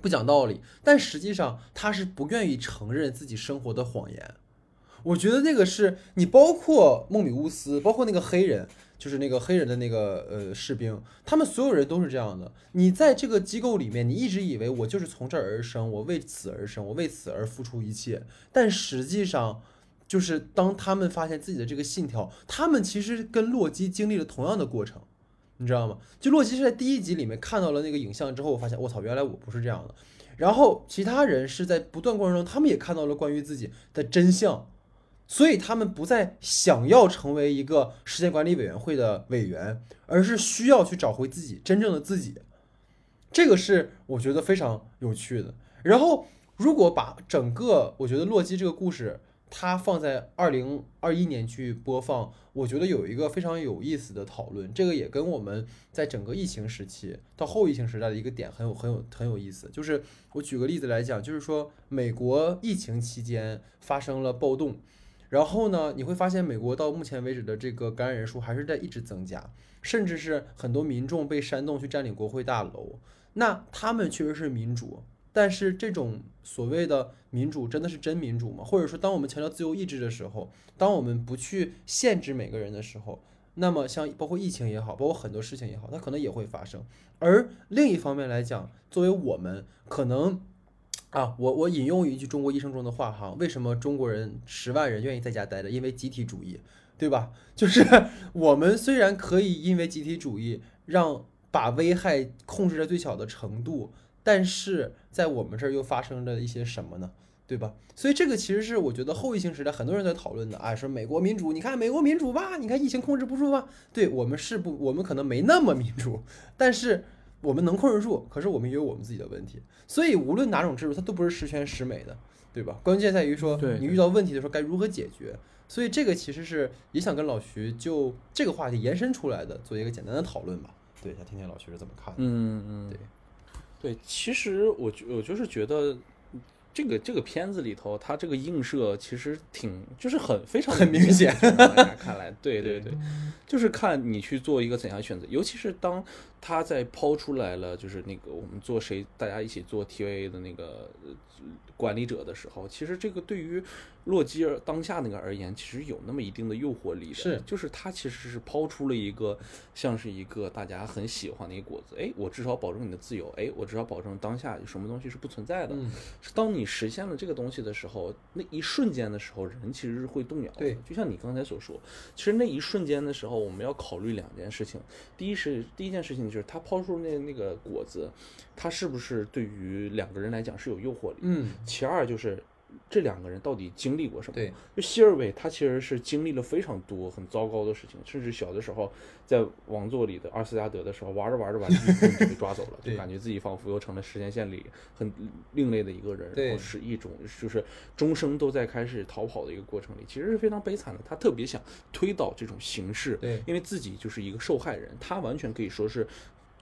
D: 不讲道理，但实际上她是不愿意承认自己生活的谎言。我觉得那个是你包括孟米乌斯，包括那个黑人。就是那个黑人的那个呃士兵，他们所有人都是这样的。你在这个机构里面，你一直以为我就是从这儿而生，我为此而生，我为此而付出一切。但实际上，就是当他们发现自己的这个信条，他们其实跟洛基经历了同样的过程，你知道吗？就洛基是在第一集里面看到了那个影像之后，发现我操，原来我不是这样的。然后其他人是在不断过程中，他们也看到了关于自己的真相。所以他们不再想要成为一个时间管理委员会的委员，而是需要去找回自己真正的自己。这个是我觉得非常有趣的。然后，如果把整个我觉得洛基这个故事，它放在二零二一年去播放，我觉得有一个非常有意思的讨论。这个也跟我们在整个疫情时期到后疫情时代的一个点很有很有很有意思。就是我举个例子来讲，就是说美国疫情期间发生了暴动。然后呢，你会发现美国到目前为止的这个感染人数还是在一直增加，甚至是很多民众被煽动去占领国会大楼。那他们确实是民主，但是这种所谓的民主真的是真民主吗？或者说，当我们强调自由意志的时候，当我们不去限制每个人的时候，那么像包括疫情也好，包括很多事情也好，它可能也会发生。而另一方面来讲，作为我们可能。啊，我我引用一句中国医生中的话哈，为什么中国人十万人愿意在家待着？因为集体主义，对吧？就是 我们虽然可以因为集体主义让把危害控制在最小的程度，但是在我们这儿又发生了一些什么呢？对吧？所以这个其实是我觉得后疫情时代很多人在讨论的啊，说美国民主，你看美国民主吧，你看疫情控制不住吧？对我们是不，我们可能没那么民主，但是。我们能控制住，可是我们也有我们自己的问题。所以无论哪种制度，它都不是十全十美的，对吧？关键在于说你遇到问题的时候该如何解决。所以这个其实是也想跟老徐就这个话题延伸出来的，做一个简单的讨论吧。对，想听听老徐是怎么看的。
B: 嗯嗯，
D: 对
B: 对，其实我我就是觉得。这个这个片子里头，它这个映射其实挺，就是很非常
D: 很明显。
B: 大家看来，对对对，就是看你去做一个怎样选择，尤其是当他在抛出来了，就是那个我们做谁，大家一起做 TVA 的那个管理者的时候，其实这个对于。洛基尔当下那个而言，其实有那么一定的诱惑力的，
D: 是，
B: 就是他其实是抛出了一个像是一个大家很喜欢的一个果子，哎，我至少保证你的自由，哎，我至少保证当下有什么东西是不存在的。是当你实现了这个东西的时候，那一瞬间的时候，人其实是会动摇的。
D: 对，
B: 就像你刚才所说，其实那一瞬间的时候，我们要考虑两件事情。第一是第一件事情就是他抛出那那个果子，他是不是对于两个人来讲是有诱惑力？
D: 嗯。
B: 其二就是。这两个人到底经历过什么？
D: 对，
B: 就希尔韦他其实是经历了非常多很糟糕的事情，甚至小的时候在王座里的阿斯加德的时候，玩着玩着把自己就被抓走了，就感觉自己仿佛又成了时间线里很另类的一个人，然后是一种就是终生都在开始逃跑的一个过程里，其实是非常悲惨的。他特别想推倒这种形式，
D: 对，
B: 因为自己就是一个受害人，他完全可以说是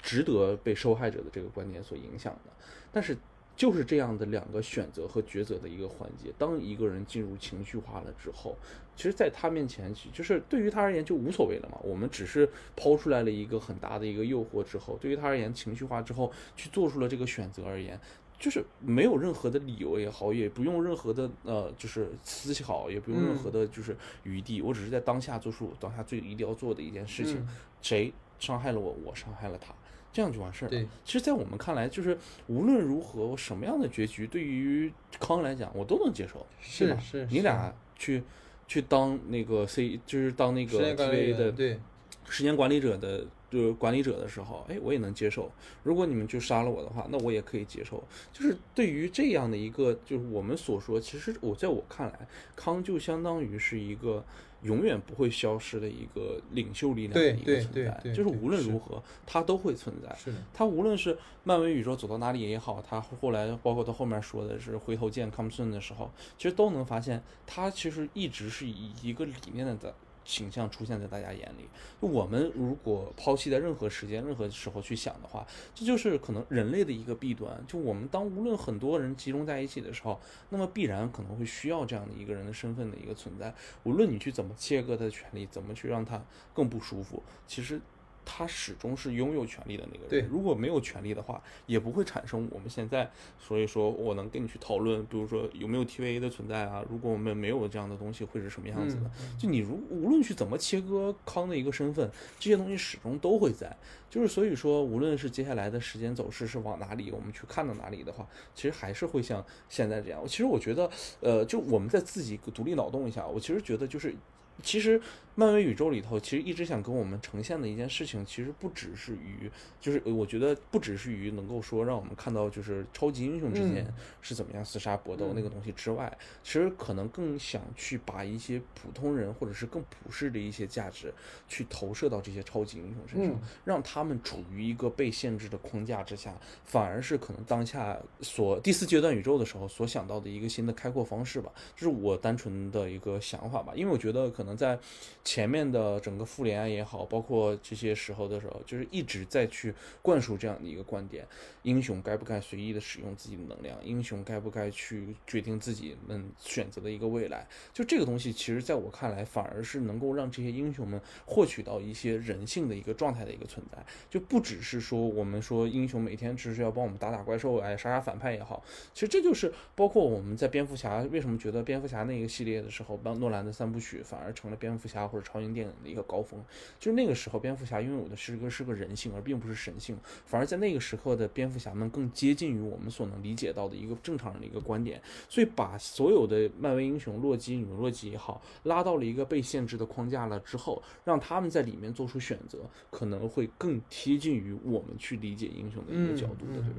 B: 值得被受害者的这个观点所影响的，但是。就是这样的两个选择和抉择的一个环节。当一个人进入情绪化了之后，其实在他面前，就是对于他而言就无所谓了嘛。我们只是抛出来了一个很大的一个诱惑之后，对于他而言，情绪化之后去做出了这个选择而言，就是没有任何的理由也好，也不用任何的呃，就是思考，也不用任何的就是余地。我只是在当下做出当下最一定要做的一件事情。谁伤害了我，我伤害了他。这样就完事儿了。
D: 对，
B: 其实，在我们看来，就是无论如何，什么样的结局，对于康来讲，我都能接受。
D: 是是，
B: 你俩去去当那个 C，就是当那个 TV 的
D: 对
B: 时间管理者的，就是管理者的时候，哎，我也能接受。如果你们就杀了我的话，那我也可以接受。就是对于这样的一个，就是我们所说，其实我在我看来，康就相当于是一个。永远不会消失的一个领袖力量的一个存在，就是无论如何，它都会存在。它无论是漫威宇宙走到哪里也好，它后来包括他后面说的是回头见 come soon 的时候，其实都能发现，它其实一直是以一个理念的。形象出现在大家眼里，就我们如果抛弃在任何时间、任何时候去想的话，这就是可能人类的一个弊端。就我们当无论很多人集中在一起的时候，那么必然可能会需要这样的一个人的身份的一个存在。无论你去怎么切割他的权利，怎么去让他更不舒服，其实。他始终是拥有权利的那个
D: 人。
B: 如果没有权利的话，也不会产生我们现在。所以说我能跟你去讨论，比如说有没有 TVA 的存在啊？如果我们没有这样的东西，会是什么样子的？就你如无论去怎么切割康的一个身份，这些东西始终都会在。就是所以说，无论是接下来的时间走势是往哪里，我们去看到哪里的话，其实还是会像现在这样。其实我觉得，呃，就我们在自己独立脑洞一下，我其实觉得就是。其实，漫威宇宙里头，其实一直想跟我们呈现的一件事情，其实不只是于，就是我觉得不只是于能够说让我们看到，就是超级英雄之间是怎么样厮杀搏斗那个东西之外，其实可能更想去把一些普通人或者是更普世的一些价值，去投射到这些超级英雄身上，让他们处于一个被限制的框架之下，反而是可能当下所第四阶段宇宙的时候所想到的一个新的开阔方式吧，这是我单纯的一个想法吧，因为我觉得可。可在前面的整个复联也好，包括这些时候的时候，就是一直在去灌输这样的一个观点：英雄该不该随意的使用自己的能量？英雄该不该去决定自己们选择的一个未来？就这个东西，其实在我看来，反而是能够让这些英雄们获取到一些人性的一个状态的一个存在，就不只是说我们说英雄每天只是要帮我们打打怪兽，哎，杀杀反派也好，其实这就是包括我们在蝙蝠侠为什么觉得蝙蝠侠那个系列的时候，帮诺兰的三部曲反而。成了蝙蝠侠或者超英电影的一个高峰，就是那个时候，蝙蝠侠拥有的是个是个人性，而并不是神性。反而在那个时刻的蝙蝠侠们更接近于我们所能理解到的一个正常人的一个观点。所以把所有的漫威英雄，洛基、女洛基也好，拉到了一个被限制的框架了之后，让他们在里面做出选择，可能会更贴近于我们去理解英雄的一个角度的，对吧？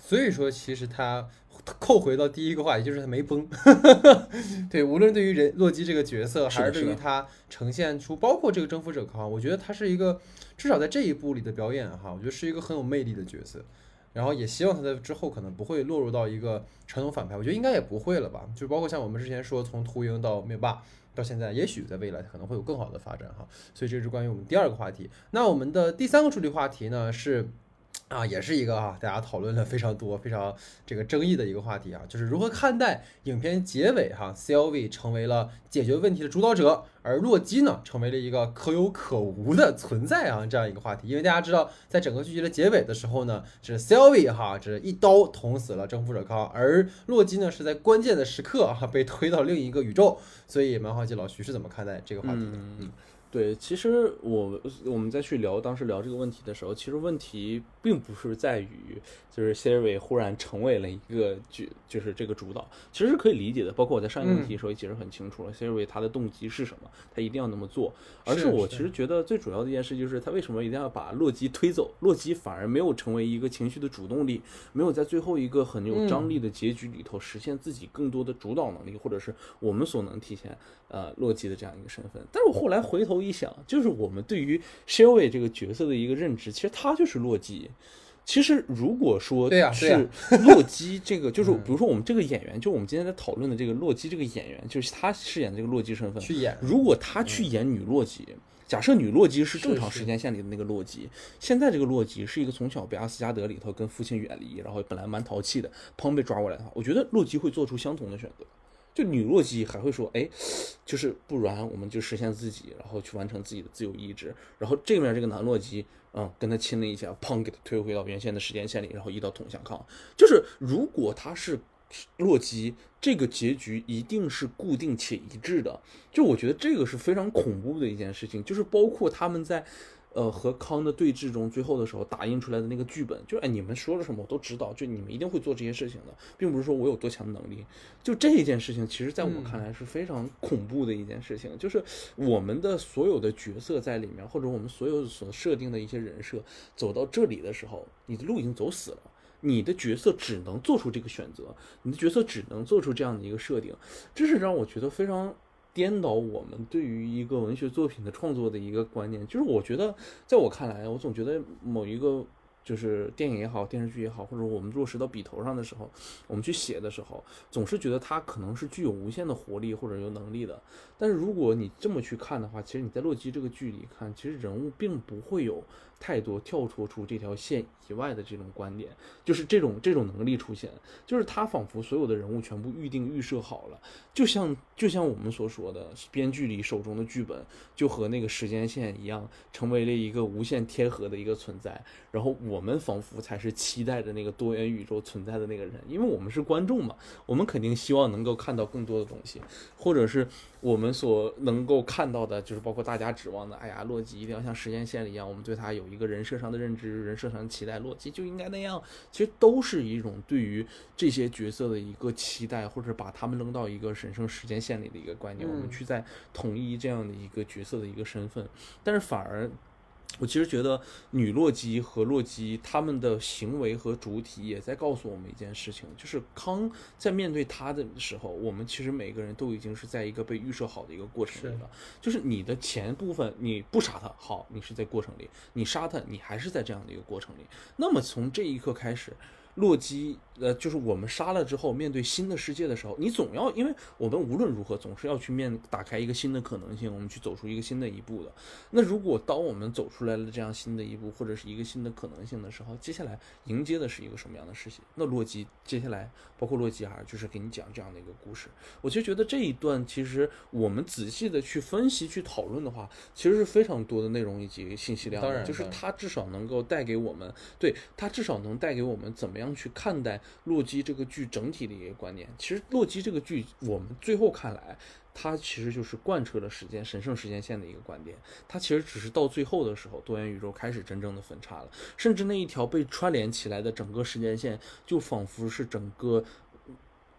D: 所以说，其实他扣回到第一个话题，就是他没崩。对，无论对于人洛基这个角色，还是对于他呈现出，包括这个征服者康，我觉得他是一个至少在这一部里的表演哈，我觉得是一个很有魅力的角色。然后也希望他在之后可能不会落入到一个传统反派，我觉得应该也不会了吧。就包括像我们之前说，从秃鹰到灭霸到现在，也许在未来可能会有更好的发展哈。所以这是关于我们第二个话题。那我们的第三个处理话题呢是。啊，也是一个啊，大家讨论了非常多、非常这个争议的一个话题啊，就是如何看待影片结尾哈，CLV 成为了解决问题的主导者，而洛基呢，成为了一个可有可无的存在啊，这样一个话题。因为大家知道，在整个剧集的结尾的时候呢，是 CLV 哈，这一刀捅死了征服者康，而洛基呢，是在关键的时刻啊，被推到另一个宇宙。所以蛮好奇老徐是怎么看待这个话题的？
B: 嗯。对，其实我我们再去聊当时聊这个问题的时候，其实问题并不是在于就是 Siri 忽然成为了一个就就是这个主导，其实是可以理解的。包括我在上一个问题的时候也解释很清楚了，Siri 他的动机是什么，他一定要那么做。而是我其实觉得最主要的一件事就是他为什么一定要把洛基推走，洛基反而没有成为一个情绪的主动力，没有在最后一个很有张力的结局里头实现自己更多的主导能力，或者是我们所能体现呃洛基的这样一个身份。但是我后来回头。一想，就是我们对于 s h e l a y 这个角色的一个认知，其实他就是洛基。其实如果说是 洛基这个，就是比如说我们这个演员，就我们今天在讨论的这个洛基这个演员，就是他饰演这个洛基身份
D: 去演。
B: 如果他去演女洛基，假设女洛基是正常时间线里的那个洛基，现在这个洛基是一个从小被阿斯加德里头跟父亲远离，然后本来蛮淘气的，砰被抓过来的话，我觉得洛基会做出相同的选择。就女洛基还会说，哎，就是不然我们就实现自己，然后去完成自己的自由意志。然后这面这个男洛基，嗯，跟他亲了一下，砰，给他推回到原先的时间线里，然后一刀捅向康。就是如果他是洛基，这个结局一定是固定且一致的。就我觉得这个是非常恐怖的一件事情，就是包括他们在。呃，和康的对峙中，最后的时候打印出来的那个剧本，就哎，你们说了什么我都知道，就你们一定会做这些事情的，并不是说我有多强的能力。就这一件事情，其实在我看来是非常恐怖的一件事情，就是我们的所有的角色在里面，或者我们所有所设定的一些人设，走到这里的时候，你的路已经走死了，你的角色只能做出这个选择，你的角色只能做出这样的一个设定，这是让我觉得非常。颠倒我们对于一个文学作品的创作的一个观念，就是我觉得，在我看来，我总觉得某一个就是电影也好，电视剧也好，或者我们落实到笔头上的时候，我们去写的时候，总是觉得它可能是具有无限的活力或者有能力的。但是如果你这么去看的话，其实你在洛基这个剧里看，其实人物并不会有。太多跳脱出这条线以外的这种观点，就是这种这种能力出现，就是他仿佛所有的人物全部预定预设好了，就像就像我们所说的，编剧里手中的剧本就和那个时间线一样，成为了一个无限贴合的一个存在。然后我们仿佛才是期待着那个多元宇宙存在的那个人，因为我们是观众嘛，我们肯定希望能够看到更多的东西，或者是。我们所能够看到的，就是包括大家指望的，哎呀，洛基一定要像时间线里一样，我们对他有一个人设上的认知，人设上的期待，洛基就应该那样。其实都是一种对于这些角色的一个期待，或者把他们扔到一个神圣时间线里的一个观念，我们去在统一这样的一个角色的一个身份，但是反而。我其实觉得女洛基和洛基他们的行为和主体也在告诉我们一件事情，就是康在面对他的时候，我们其实每个人都已经是在一个被预设好的一个过程里了。就是你的前部分你不杀他，好，你是在过程里；你杀他，你还是在这样的一个过程里。那么从这一刻开始。洛基，呃，就是我们杀了之后，面对新的世界的时候，你总要，因为我们无论如何总是要去面打开一个新的可能性，我们去走出一个新的一步的。那如果当我们走出来了这样新的一步，或者是一个新的可能性的时候，接下来迎接的是一个什么样的事情？那洛基接下来，包括洛基尔，就是给你讲这样的一个故事。我就觉得这一段其实我们仔细的去分析、去讨论的话，其实是非常多的内容以及信息量。
D: 当然，
B: 就是它至少能够带给我们，对它至少能带给我们怎么样。去看待洛基这个剧整体的一个观念，其实洛基这个剧，我们最后看来，它其实就是贯彻了时间神圣时间线的一个观点。它其实只是到最后的时候，多元宇宙开始真正的分叉了，甚至那一条被串联起来的整个时间线，就仿佛是整个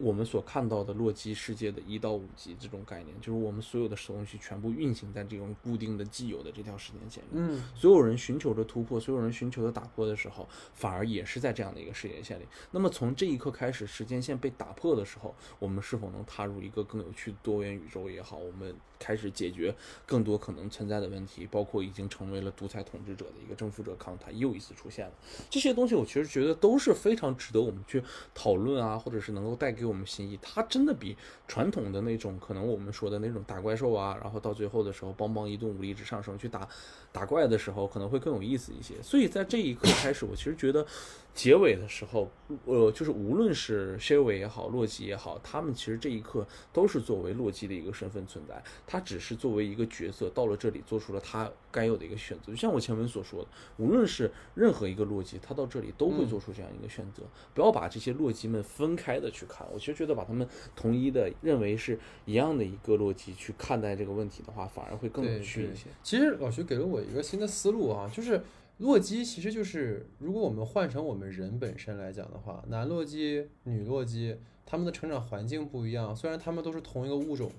B: 我们所看到的洛基世界的一到五集这种概念，就是我们所有的东西全部运行在这种固定的、既有的这条时间线里。
D: 嗯，
B: 所有人寻求着突破，所有人寻求着打破的时候，反而也是在这样的一个时间线里。那么从这一刻开始，时间线被打破的时候，我们是否能踏入一个更有趣的多元宇宙也好，我们开始解决更多可能存在的问题，包括已经成为了独裁统治者的一个征服者康，他又一次出现了。这些东西，我其实觉得都是非常值得我们去讨论啊，或者是能够带给我我们心意。它真的比传统的那种可能我们说的那种打怪兽啊，然后到最后的时候，邦邦一顿武力值上升去打打怪的时候，可能会更有意思一些。所以在这一刻开始，我其实觉得结尾的时候，呃，就是无论是谢维也好，洛基也好，他们其实这一刻都是作为洛基的一个身份存在。他只是作为一个角色到了这里，做出了他该有的一个选择。就像我前文所说的，无论是任何一个洛基，他到这里都会做出这样一个选择。不要把这些洛基们分开的去看，我其实觉得把他们统一的认为是一样的一个洛基去看待这个问题的话，反而会更有趣一些。
D: 其实老徐给了我一个新的思路啊，就是洛基其实就是如果我们换成我们人本身来讲的话，男洛基、女洛基，他们的成长环境不一样，虽然他们都是同一个物种、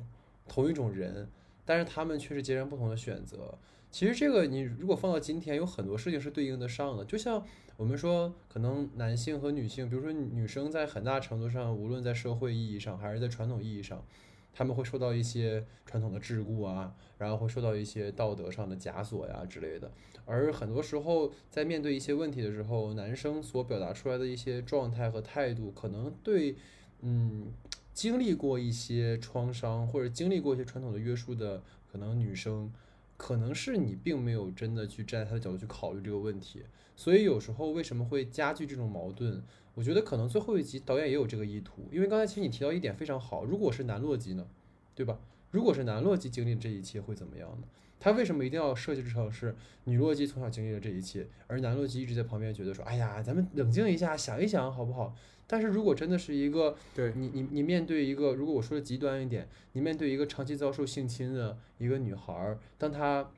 D: 同一种人，但是他们却是截然不同的选择。其实这个你如果放到今天，有很多事情是对应得上的，就像。我们说，可能男性和女性，比如说女生，在很大程度上，无论在社会意义上还是在传统意义上，他们会受到一些传统的桎梏啊，然后会受到一些道德上的枷锁呀之类的。而很多时候，在面对一些问题的时候，男生所表达出来的一些状态和态度，可能对，嗯，经历过一些创伤或者经历过一些传统的约束的可能女生，可能是你并没有真的去站在他的角度去考虑这个问题。所以有时候为什么会加剧这种矛盾？我觉得可能最后一集导演也有这个意图，因为刚才其实你提到一点非常好，如果是男洛基呢，对吧？如果是男洛基经历这一切会怎么样呢？他为什么一定要设计成是女洛基从小经历了这一切，而男洛基一直在旁边觉得说，哎呀，咱们冷静一下，想一想好不好？但是如果真的是一个，
B: 对
D: 你你你面对一个，如果我说的极端一点，你面对一个长期遭受性侵的一个女孩，当她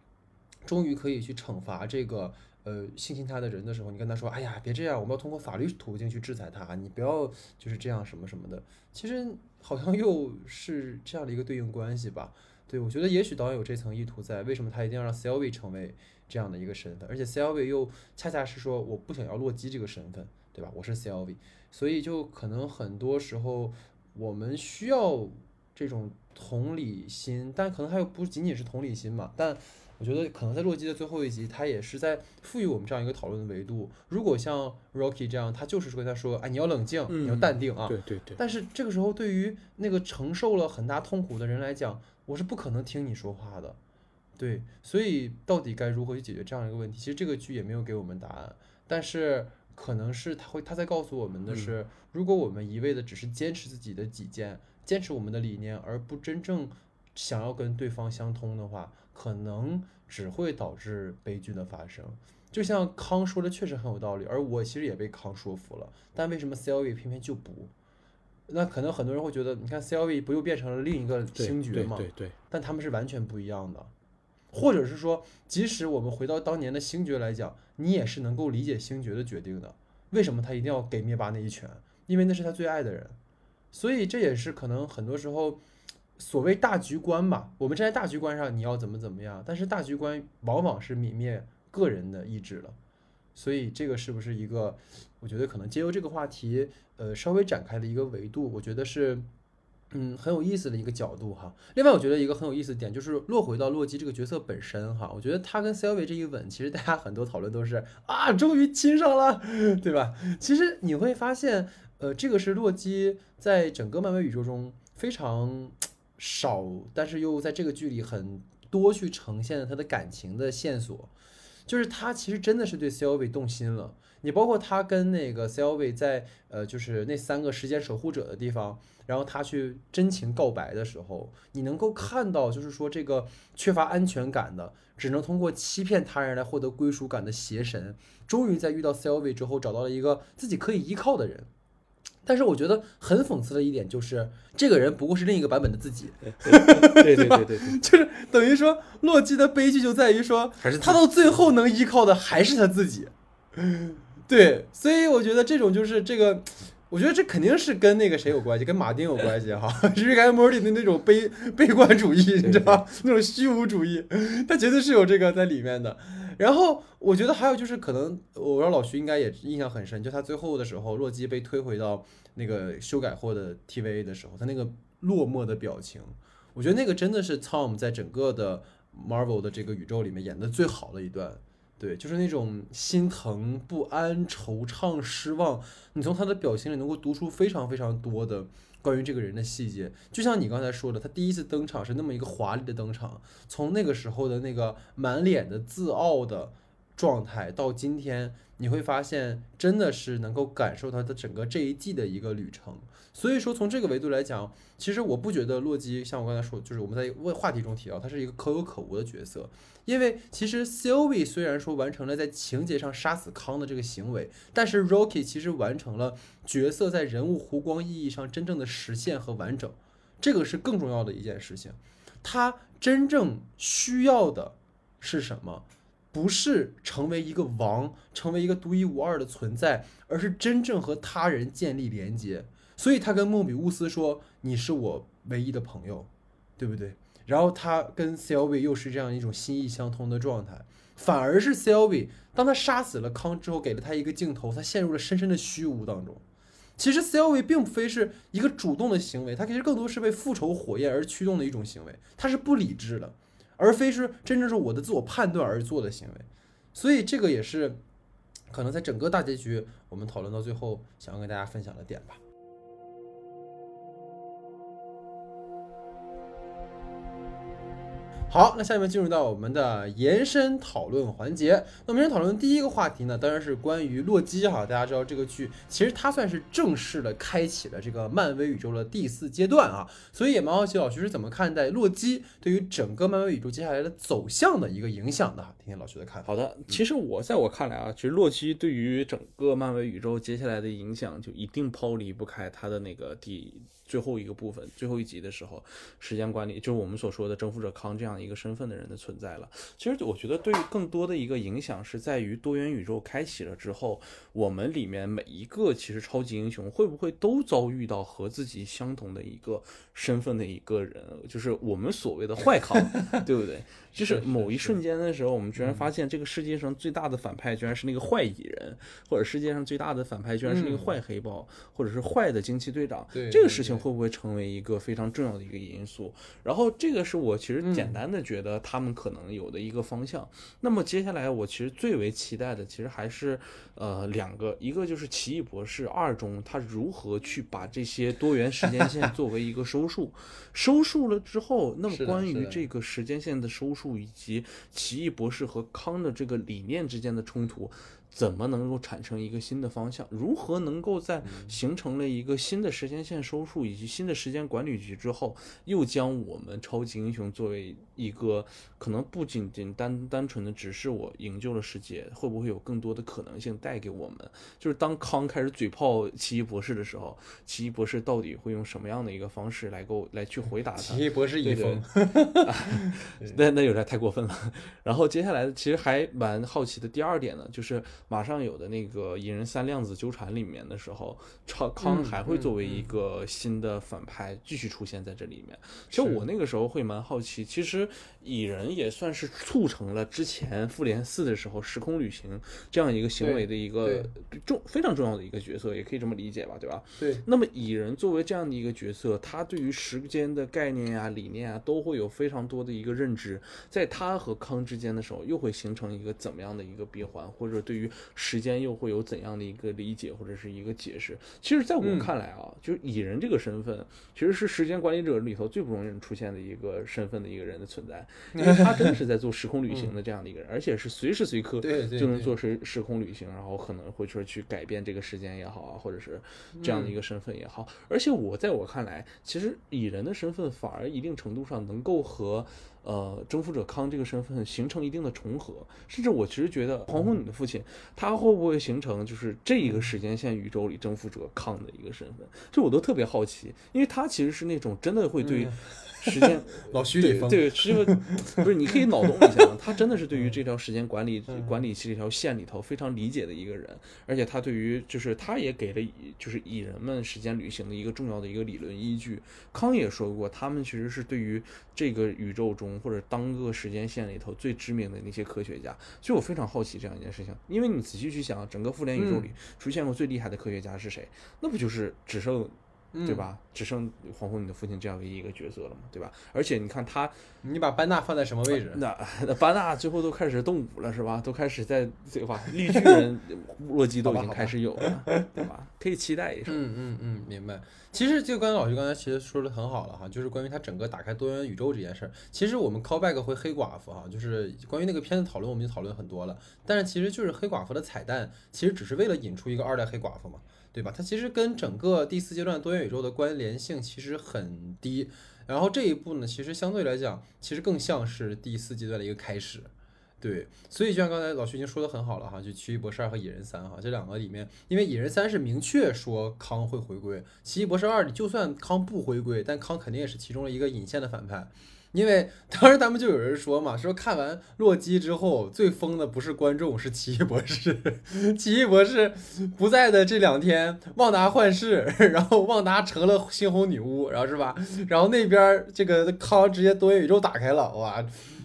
D: 终于可以去惩罚这个。呃，性侵他的人的时候，你跟他说：“哎呀，别这样，我们要通过法律途径去制裁他，你不要就是这样什么什么的。”其实好像又是这样的一个对应关系吧？对，我觉得也许导演有这层意图在。为什么他一定要让 Selvi 成为这样的一个身份？而且 Selvi 又恰恰是说我不想要洛基这个身份，对吧？我是 Selvi，所以就可能很多时候我们需要这种同理心，但可能还有不仅仅是同理心嘛，但。我觉得可能在洛基的最后一集，他也是在赋予我们这样一个讨论的维度。如果像 Rocky 这样，他就是说跟他说：“哎，你要冷静，你要淡定啊。”
B: 对对对。
D: 但是这个时候，对于那个承受了很大痛苦的人来讲，我是不可能听你说话的。对，所以到底该如何去解决这样一个问题？其实这个剧也没有给我们答案。但是可能是他会他在告诉我们的是，如果我们一味的只是坚持自己的己见，坚持我们的理念，而不真正想要跟对方相通的话，可能。只会导致悲剧的发生，就像康说的确实很有道理，而我其实也被康说服了。但为什么 CLV 偏偏就不？那可能很多人会觉得，你看 CLV 不又变成了另一个星爵吗？
B: 对对。
D: 但他们是完全不一样的，或者是说，即使我们回到当年的星爵来讲，你也是能够理解星爵的决定的。为什么他一定要给灭霸那一拳？因为那是他最爱的人。所以这也是可能很多时候。所谓大局观吧，我们站在大局观上，你要怎么怎么样？但是大局观往往是泯灭个人的意志了，所以这个是不是一个？我觉得可能借由这个话题，呃，稍微展开的一个维度，我觉得是，嗯，很有意思的一个角度哈。另外，我觉得一个很有意思的点就是落回到洛基这个角色本身哈，我觉得他跟 Sylvie 这一吻，其实大家很多讨论都是啊，终于亲上了，对吧？其实你会发现，呃，这个是洛基在整个漫威宇宙中非常。少，但是又在这个剧里很多去呈现了他的感情的线索，就是他其实真的是对 Selvi 动心了。你包括他跟那个 Selvi 在呃，就是那三个时间守护者的地方，然后他去真情告白的时候，你能够看到，就是说这个缺乏安全感的，只能通过欺骗他人来获得归属感的邪神，终于在遇到 Selvi 之后，找到了一个自己可以依靠的人。但是我觉得很讽刺的一点就是，这个人不过是另一个版本的自己，
B: 对对对对，
D: 就是等于说洛基的悲剧就在于说，他到最后能依靠的还是他自己。对，所以我觉得这种就是这个，我觉得这肯定是跟那个谁有关系，跟马丁有关系哈。瑞克和莫蒂的那种悲悲观主义，你知道那种虚无主义，他绝对是有这个在里面的。然后我觉得还有就是，可能我让老徐应该也印象很深，就他最后的时候，洛基被推回到那个修改后的 TVA 的时候，他那个落寞的表情，我觉得那个真的是 Tom 在整个的 Marvel 的这个宇宙里面演的最好的一段。对，就是那种心疼、不安、惆怅、失望，你从他的表情里能够读出非常非常多的关于这个人的细节。就像你刚才说的，他第一次登场是那么一个华丽的登场，从那个时候的那个满脸的自傲的状态，到今天，你会发现真的是能够感受他的整个这一季的一个旅程。所以说，从这个维度来讲，其实我不觉得洛基像我刚才说，就是我们在问话题中提到，他是一个可有可无的角色。因为其实 Sylvie 虽然说完成了在情节上杀死康的这个行为，但是 Rocky 其实完成了角色在人物弧光意义上真正的实现和完整，这个是更重要的一件事情。他真正需要的是什么？不是成为一个王，成为一个独一无二的存在，而是真正和他人建立连接。所以他跟莫比乌斯说：“你是我唯一的朋友，对不对？”然后他跟 Selvi 又是这样一种心意相通的状态，反而是 Selvi，当他杀死了康之后，给了他一个镜头，他陷入了深深的虚无当中。其实 Selvi 并非是一个主动的行为，他其实更多是被复仇火焰而驱动的一种行为，他是不理智的，而非是真正是我的自我判断而做的行为。所以这个也是可能在整个大结局我们讨论到最后想要跟大家分享的点吧。好，那下面进入到我们的延伸讨论环节。那么延伸讨论第一个话题呢，当然是关于洛基哈。大家知道这个剧其实它算是正式的开启了这个漫威宇宙的第四阶段啊，所以也蛮好奇老徐是怎么看待洛基对于整个漫威宇宙接下来的走向的一个影响的？听听老徐的看法。
B: 好的，其实我在我看来啊，其实洛基对于整个漫威宇宙接下来的影响就一定抛离不开他的那个第。最后一个部分，最后一集的时候，时间管理就是我们所说的征服者康这样一个身份的人的存在了。其实我觉得，对于更多的一个影响是在于多元宇宙开启了之后，我们里面每一个其实超级英雄会不会都遭遇到和自己相同的一个身份的一个人，就是我们所谓的坏康，对不对？就是某一瞬间的时候，我们居然发现这个世界上最大的反派居然是那个坏蚁人，或者世界上最大的反派居然是那个坏黑豹，或者是坏的惊奇队长。这个事情会不会成为一个非常重要的一个因素？然后这个是我其实简单的觉得他们可能有的一个方向。那么接下来我其实最为期待的，其实还是呃两个，一个就是奇异博士二中他如何去把这些多元时间线作为一个收束，收束了之后，那么关于这个时间线的收束。以及奇异博士和康的这个理念之间的冲突。怎么能够产生一个新的方向？如何能够在形成了一个新的时间线收束以及新的时间管理局之后，又将我们超级英雄作为一个可能不仅仅单单纯的只是我营救了世界，会不会有更多的可能性带给我们？就是当康开始嘴炮奇异博士的时候，奇异博士到底会用什么样的一个方式来够来去回答他？
D: 奇异博士一封，
B: 那那有点太过分了。然后接下来其实还蛮好奇的第二点呢，就是。马上有的那个蚁人三量子纠缠里面的时候，超康还会作为一个新的反派继续出现在这里面。其实我那个时候会蛮好奇，其实蚁人也算是促成了之前复联四的时候时空旅行这样一个行为的一个重非常重要的一个角色，也可以这么理解吧，对吧？
D: 对。
B: 那么蚁人作为这样的一个角色，他对于时间的概念啊、理念啊，都会有非常多的一个认知，在他和康之间的时候，又会形成一个怎么样的一个闭环，或者对于时间又会有怎样的一个理解或者是一个解释？其实，在我看来啊，就是蚁人这个身份，其实是时间管理者里头最不容易出现的一个身份的一个人的存在，因为他真的是在做时空旅行的这样的一个人，而且是随时随刻就能做时时空旅行，然后可能会说去改变这个时间也好啊，或者是这样的一个身份也好。而且我在我看来，其实蚁人的身份反而一定程度上能够和。呃，征服者康这个身份形成一定的重合，甚至我其实觉得黄宏女的父亲，他会不会形成就是这一个时间线宇宙里征服者康的一个身份？这我都特别好奇，因为他其实是那种真的会对。时间
D: 老徐里风，
B: 对，是因为不是你可以脑洞一下，他真的是对于这条时间管理管理这条线里头非常理解的一个人，而且他对于就是他也给了就是蚁人们时间旅行的一个重要的一个理论依据。康也说过，他们其实是对于这个宇宙中或者当个时间线里头最知名的那些科学家。所以我非常好奇这样一件事情，因为你仔细去想，整个复联宇宙里出现过最厉害的科学家是谁？那不就是只剩。对吧？只剩黄昏你的父亲这样唯一一个角色了嘛，对吧？而且你看他，
D: 你把班纳放在什么位置？
B: 那 那班纳最后都开始动武了，是吧？都开始在对吧？绿巨人 洛基都已经开始有了，对吧？可以期待一下。
D: 嗯嗯嗯，明白。其实就刚才老师刚才其实说的很好了哈，就是关于他整个打开多元宇宙这件事儿。其实我们 call back 回黑寡妇哈，就是关于那个片子讨论，我们就讨论很多了。但是其实就是黑寡妇的彩蛋，其实只是为了引出一个二代黑寡妇嘛。对吧？它其实跟整个第四阶段多元宇宙的关联性其实很低，然后这一步呢，其实相对来讲，其实更像是第四阶段的一个开始。对，所以就像刚才老徐已经说的很好了哈，就奇异博士二和蚁人三哈，这两个里面，因为蚁人三是明确说康会回归，奇异博士二里就算康不回归，但康肯定也是其中的一个引线的反派。因为当时他们就有人说嘛，说看完洛基之后最疯的不是观众，是奇异博士。奇异博士不在的这两天，旺达幻视，然后旺达成了猩红女巫，然后是吧？然后那边这个康直接多元宇宙打开了，哇！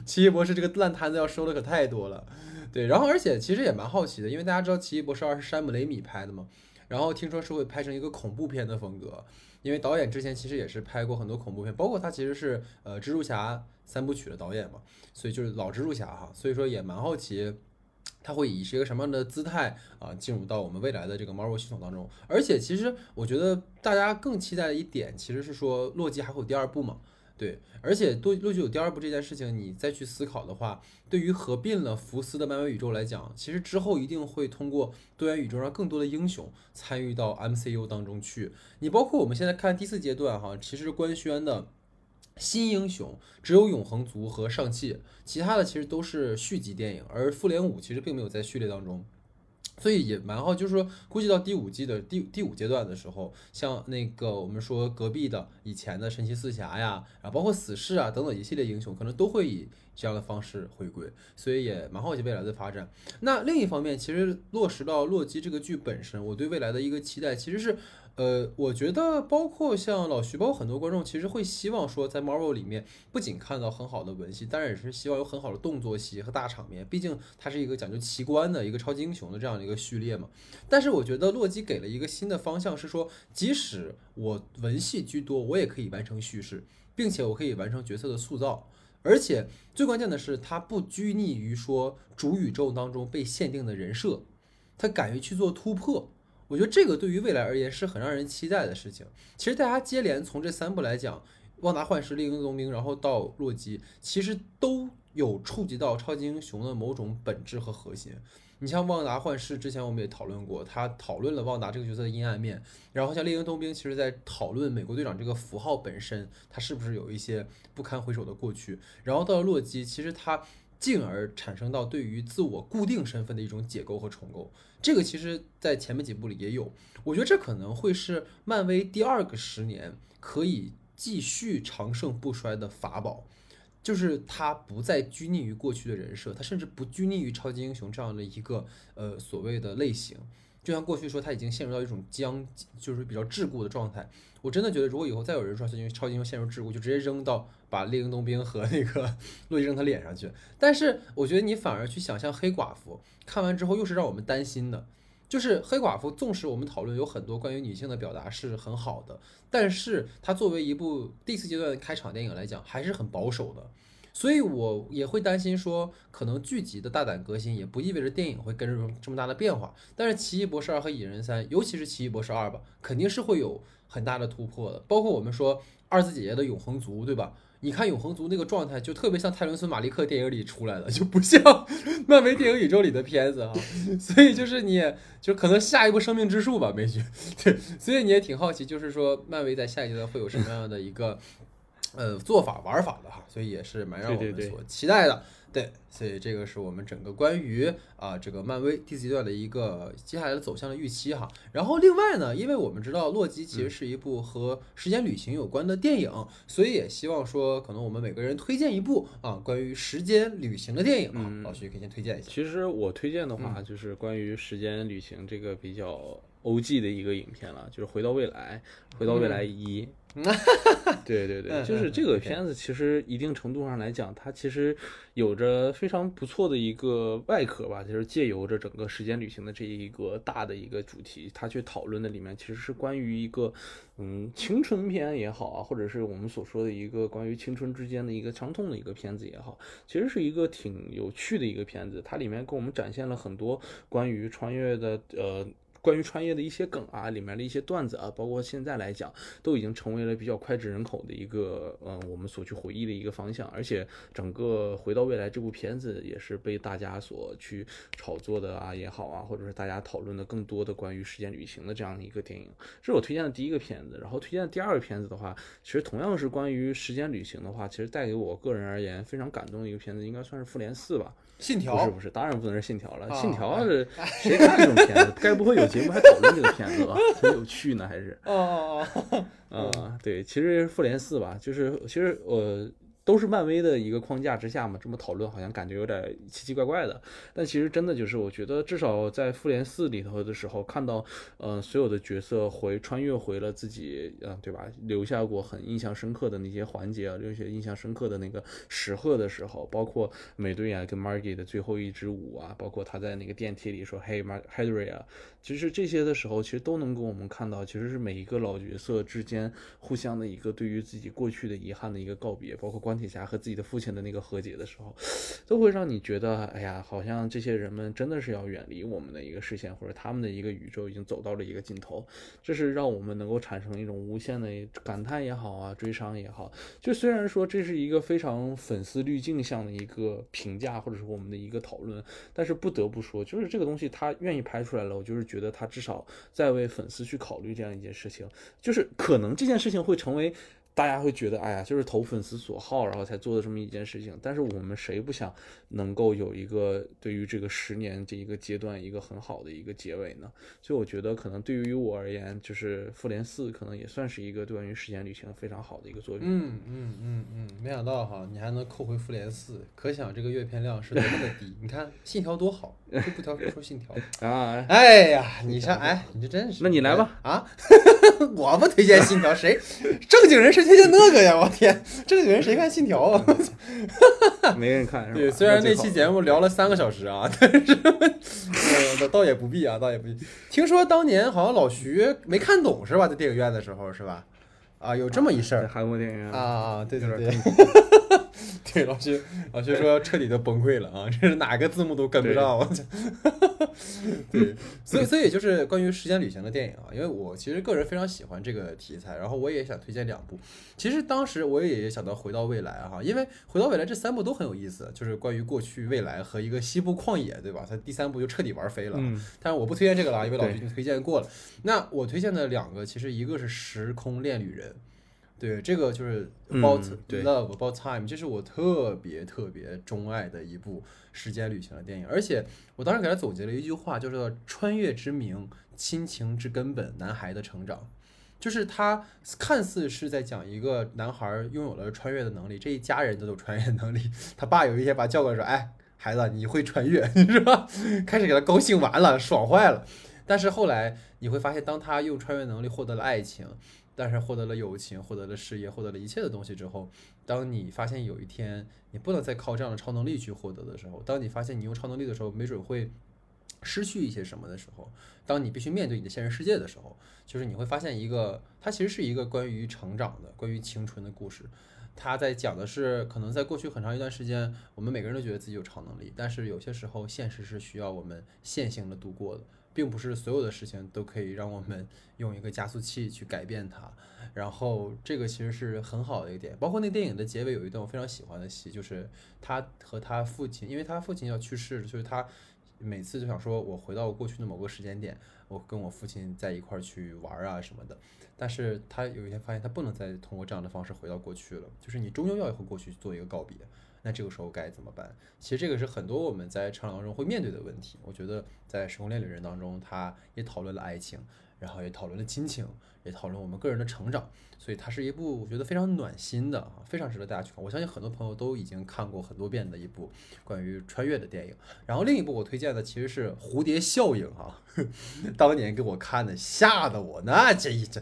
D: 奇异博士这个烂摊子要收的可太多了。对，然后而且其实也蛮好奇的，因为大家知道奇异博士二是山姆雷米拍的嘛，然后听说是会拍成一个恐怖片的风格。因为导演之前其实也是拍过很多恐怖片，包括他其实是呃蜘蛛侠三部曲的导演嘛，所以就是老蜘蛛侠哈，所以说也蛮好奇他会以是一个什么样的姿态啊进入到我们未来的这个 Marvel 系统当中。而且其实我觉得大家更期待的一点其实是说洛基还会有第二部嘛。对，而且多洛基有第二部这件事情，你再去思考的话，对于合并了福斯的漫威宇宙来讲，其实之后一定会通过多元宇宙让更多的英雄参与到 MCU 当中去。你包括我们现在看第四阶段哈，其实官宣的新英雄只有永恒族和上汽，其他的其实都是续集电影，而复联五其实并没有在序列当中。所以也蛮好，就是说，估计到第五季的第第五阶段的时候，像那个我们说隔壁的以前的神奇四侠呀，啊包括死侍啊等等一系列英雄，可能都会以这样的方式回归。所以也蛮好奇未来的发展。那另一方面，其实落实到洛基这个剧本身，我对未来的一个期待其实是。呃，我觉得包括像老徐，包括很多观众，其实会希望说，在 Marvel 里面不仅看到很好的文戏，当然也是希望有很好的动作戏和大场面。毕竟它是一个讲究奇观的一个超级英雄的这样的一个序列嘛。但是我觉得洛基给了一个新的方向，是说，即使我文戏居多，我也可以完成叙事，并且我可以完成角色的塑造。而且最关键的是，他不拘泥于说主宇宙当中被限定的人设，他敢于去做突破。我觉得这个对于未来而言是很让人期待的事情。其实大家接连从这三部来讲，旺达幻视、猎鹰冬兵，然后到洛基，其实都有触及到超级英雄的某种本质和核心。你像旺达幻视，之前我们也讨论过，他讨论了旺达这个角色的阴暗面。然后像猎鹰冬兵，其实在讨论美国队长这个符号本身，他是不是有一些不堪回首的过去。然后到了洛基，其实他。进而产生到对于自我固定身份的一种解构和重构，这个其实在前面几部里也有。我觉得这可能会是漫威第二个十年可以继续长盛不衰的法宝，就是它不再拘泥于过去的人设，它甚至不拘泥于超级英雄这样的一个呃所谓的类型。就像过去说，他已经陷入到一种僵，就是比较桎梏的状态。我真的觉得，如果以后再有人说因为超级英雄陷入桎梏，就直接扔到把猎鹰冬兵和那个 洛基扔他脸上去。但是我觉得你反而去想象黑寡妇，看完之后又是让我们担心的。就是黑寡妇，纵使我们讨论有很多关于女性的表达是很好的，但是它作为一部第四阶段的开场电影来讲，还是很保守的。所以，我也会担心说，可能剧集的大胆革新也不意味着电影会跟着这么大的变化。但是，《奇异博士二》和《蚁人三》，尤其是《奇异博士二》吧，肯定是会有很大的突破的。包括我们说二字姐姐的永恒族，对吧？你看永恒族那个状态，就特别像泰伦斯·马利克电影里出来的，就不像漫威电影宇宙里的片子哈。所以，就是你就可能下一步生命之树吧，美剧。对，所以你也挺好奇，就是说漫威在下一阶段会有什么样的一个。呃做法玩法的哈，所以也是蛮让我们所期待的。对，所以这个是我们整个关于啊这个漫威第四阶段的一个接下来的走向的预期哈。然后另外呢，因为我们知道洛基其实是一部和时间旅行有关的电影，所以也希望说可能我们每个人推荐一部啊关于时间旅行的电影啊。老徐可以先推荐一下。
B: 其实我推荐的话就是关于时间旅行这个比较 O G 的一个影片了，就是《回到未来》，《回到未来一》。对对对，就是这个片子，其实一定程度上来讲，它其实有着非常不错的一个外壳吧，就是借由着整个时间旅行的这一个大的一个主题，它去讨论的里面其实是关于一个嗯青春片也好啊，或者是我们所说的一个关于青春之间的一个伤痛的一个片子也好，其实是一个挺有趣的一个片子，它里面给我们展现了很多关于穿越的呃。关于穿越的一些梗啊，里面的一些段子啊，包括现在来讲，都已经成为了比较脍炙人口的一个，嗯，我们所去回忆的一个方向。而且，整个《回到未来》这部片子也是被大家所去炒作的啊，也好啊，或者是大家讨论的更多的关于时间旅行的这样的一个电影。这是我推荐的第一个片子。然后推荐的第二个片子的话，其实同样是关于时间旅行的话，其实带给我个人而言非常感动的一个片子，应该算是《复联四》吧。
D: 信条
B: 不是不是，当然不能是信条了。信条是谁看这种片子？该不会有节目还讨论这个片子吧？很有趣呢，还是？
D: 哦
B: 哦哦，啊，对，其实复联四吧，就是其实我。都是漫威的一个框架之下嘛，这么讨论好像感觉有点奇奇怪怪的。但其实真的就是，我觉得至少在复联四里头的时候，看到呃所有的角色回穿越回了自己，嗯，对吧？留下过很印象深刻的那些环节啊，留下印象深刻的那个时刻的时候，包括美队啊跟 Margie 的最后一支舞啊，包括他在那个电梯里说 Hey Mar Hydra 啊，其实这些的时候，其实都能给我们看到，其实是每一个老角色之间互相的一个对于自己过去的遗憾的一个告别，包括关。铁侠和自己的父亲的那个和解的时候，都会让你觉得，哎呀，好像这些人们真的是要远离我们的一个视线，或者他们的一个宇宙已经走到了一个尽头。这是让我们能够产生一种无限的感叹也好啊，追伤也好。就虽然说这是一个非常粉丝滤镜向的一个评价，或者是我们的一个讨论，但是不得不说，就是这个东西他愿意拍出来了，我就是觉得他至少在为粉丝去考虑这样一件事情，就是可能这件事情会成为。大家会觉得，哎呀，就是投粉丝所好，然后才做的这么一件事情。但是我们谁不想能够有一个对于这个十年这一个阶段一个很好的一个结尾呢？所以我觉得，可能对于我而言，就是《复联四》可能也算是一个关于时间旅行非常好的一个作品。
D: 嗯嗯嗯嗯，没想到哈，你还能扣回《复联四》，可想这个阅片量是多么的低。你看《信条》多好，就不挑说《信条》
B: 啊！
D: 哎呀，你像，哎，你这真是……
B: 那你来吧
D: 啊！我不推荐《信条》，谁正经人是？就那个呀！我天，这个人谁看《信条》
B: 啊？没人看是吧？
D: 对，虽然那期节目聊了三个小时啊，但是呃，倒也不必啊，倒也不必。听说当年好像老徐没看懂是吧？在电影院的时候是吧？啊，有这么一事儿。
B: 韩国电影院
D: 啊啊，对对对。对，老薛，老薛说彻底的崩溃了啊！这是哪个字幕都跟不上，我操！对，所以，所以就是关于时间旅行的电影啊，因为我其实个人非常喜欢这个题材，然后我也想推荐两部。其实当时我也想到《回到未来》哈，因为《回到未来》这三部都很有意思，就是关于过去、未来和一个西部旷野，对吧？它第三部就彻底玩飞了。嗯。但是我不推荐这个了，因为老徐已经推荐过了。那我推荐的两个，其实一个是《时空恋旅人》。对，这个就是 about love about time，这是我特别特别钟爱的一部时间旅行的电影。而且我当时给他总结了一句话，就是“穿越之名，亲情之根本，男孩的成长”。就是他看似是在讲一个男孩拥有了穿越的能力，这一家人都有穿越能力。他爸有一天把他叫过来说：“哎，孩子，你会穿越 是吧？”开始给他高兴完了，爽坏了。但是后来你会发现，当他用穿越能力获得了爱情。但是获得了友情，获得了事业，获得了一切的东西之后，当你发现有一天你不能再靠这样的超能力去获得的时候，当你发现你用超能力的时候，没准会失去一些什么的时候，当你必须面对你的现实世界的时候，就是你会发现一个，它其实是一个关于成长的、关于青春的故事。它在讲的是，可能在过去很长一段时间，我们每个人都觉得自己有超能力，但是有些时候现实是需要我们线性的度过的。并不是所有的事情都可以让我们 用一个加速器去改变它，然后这个其实是很好的一个点。包括那电影的结尾有一段我非常喜欢的戏，就是他和他父亲，因为他父亲要去世，就是他每次就想说，我回到过去的某个时间点，我跟我父亲在一块儿去玩啊什么的。但是他有一天发现，他不能再通过这样的方式回到过去了，就是你终究要和过去做一个告别。那这个时候该怎么办？其实这个是很多我们在成长当中会面对的问题。我觉得在《时空恋旅人》当中，他也讨论了爱情。然后也讨论了亲情，也讨论我们个人的成长，所以它是一部我觉得非常暖心的啊，非常值得大家去看。我相信很多朋友都已经看过很多遍的一部关于穿越的电影。然后另一部我推荐的其实是《蝴蝶效应》啊，当年给我看的，吓得我那这一这，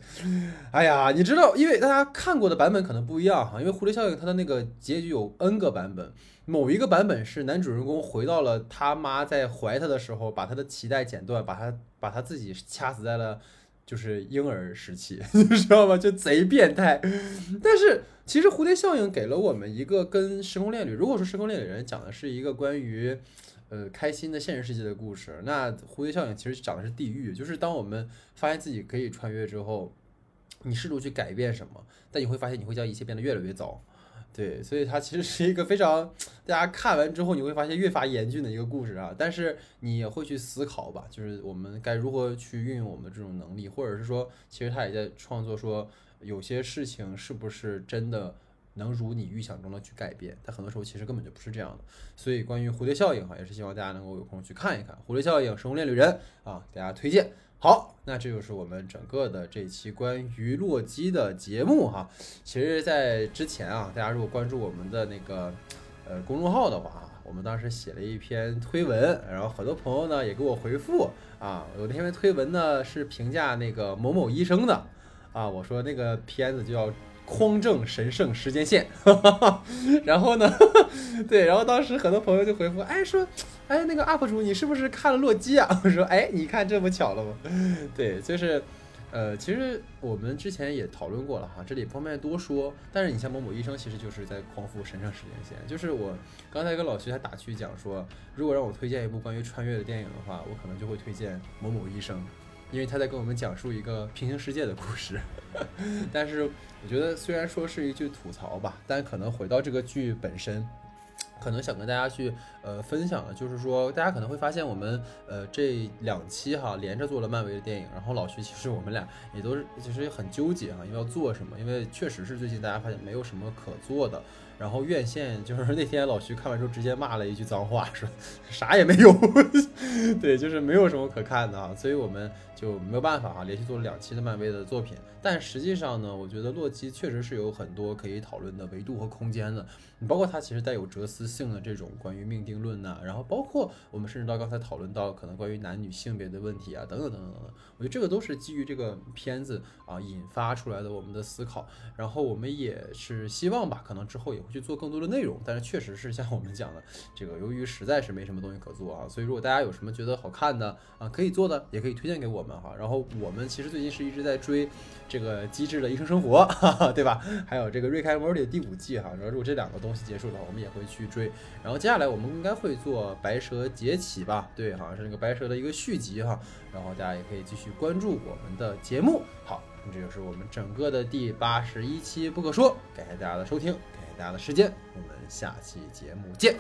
D: 哎呀，你知道，因为大家看过的版本可能不一样哈，因为《蝴蝶效应》它的那个结局有 N 个版本，某一个版本是男主人公回到了他妈在怀他的时候，把他的脐带剪断，把他。把他自己掐死在了，就是婴儿时期，你知道吗？就贼变态。但是其实蝴蝶效应给了我们一个跟时空恋旅，如果说时空恋旅人讲的是一个关于呃开心的现实世界的故事，那蝴蝶效应其实讲的是地狱。就是当我们发现自己可以穿越之后，你试图去改变什么，但你会发现你会将一切变得越来越糟。对，所以它其实是一个非常大家看完之后你会发现越发严峻的一个故事啊。但是你也会去思考吧，就是我们该如何去运用我们这种能力，或者是说，其实他也在创作说，有些事情是不是真的能如你预想中的去改变？但很多时候其实根本就不是这样的。所以关于蝴蝶效应哈，也是希望大家能够有空去看一看蝴蝶效应、时空恋旅人啊，给大家推荐。好，那这就是我们整个的这期关于洛基的节目哈。其实，在之前啊，大家如果关注我们的那个呃公众号的话，我们当时写了一篇推文，然后很多朋友呢也给我回复啊。有那篇推文呢是评价那个某某医生的啊，我说那个片子就要。匡正神圣时间线，然后呢，对，然后当时很多朋友就回复，哎说，哎那个 UP 主你是不是看了洛基啊？我说，哎，你看这不巧了吗？对，就是，呃，其实我们之前也讨论过了哈，这里不方便多说。但是你像某某医生，其实就是在匡扶神圣时间线。就是我刚才跟老徐还打趣讲说，如果让我推荐一部关于穿越的电影的话，我可能就会推荐某某医生。因为他在跟我们讲述一个平行世界的故事，但是我觉得虽然说是一句吐槽吧，但可能回到这个剧本身，可能想跟大家去呃分享的，就是说大家可能会发现我们呃这两期哈连着做了漫威的电影，然后老徐其实我们俩也都是其实也很纠结哈，因为要做什么，因为确实是最近大家发现没有什么可做的。然后院线就是那天老徐看完之后直接骂了一句脏话，说啥也没有，对，就是没有什么可看的啊，所以我们就没有办法啊，连续做了两期的漫威的作品。但实际上呢，我觉得洛基确实是有很多可以讨论的维度和空间的。你包括它其实带有哲思性的这种关于命定论呐，然后包括我们甚至到刚才讨论到可能关于男女性别的问题啊，等等等等等等。我觉得这个都是基于这个片子啊引发出来的我们的思考。然后我们也是希望吧，可能之后也会去做更多的内容。但是确实是像我们讲的，这个由于实在是没什么东西可做啊，所以如果大家有什么觉得好看的啊可以做的，也可以推荐给我们哈。然后我们其实最近是一直在追。这个机智的医生生活，对吧？还有这个瑞凯莫蒂第五季哈，然后如果这两个东西结束的话，我们也会去追。然后接下来我们应该会做白蛇劫起吧？对，好像是那个白蛇的一个续集哈。然后大家也可以继续关注我们的节目。好，这就是我们整个的第八十一期不可说，感谢大家的收听，感谢大家的时间，我们下期节目见。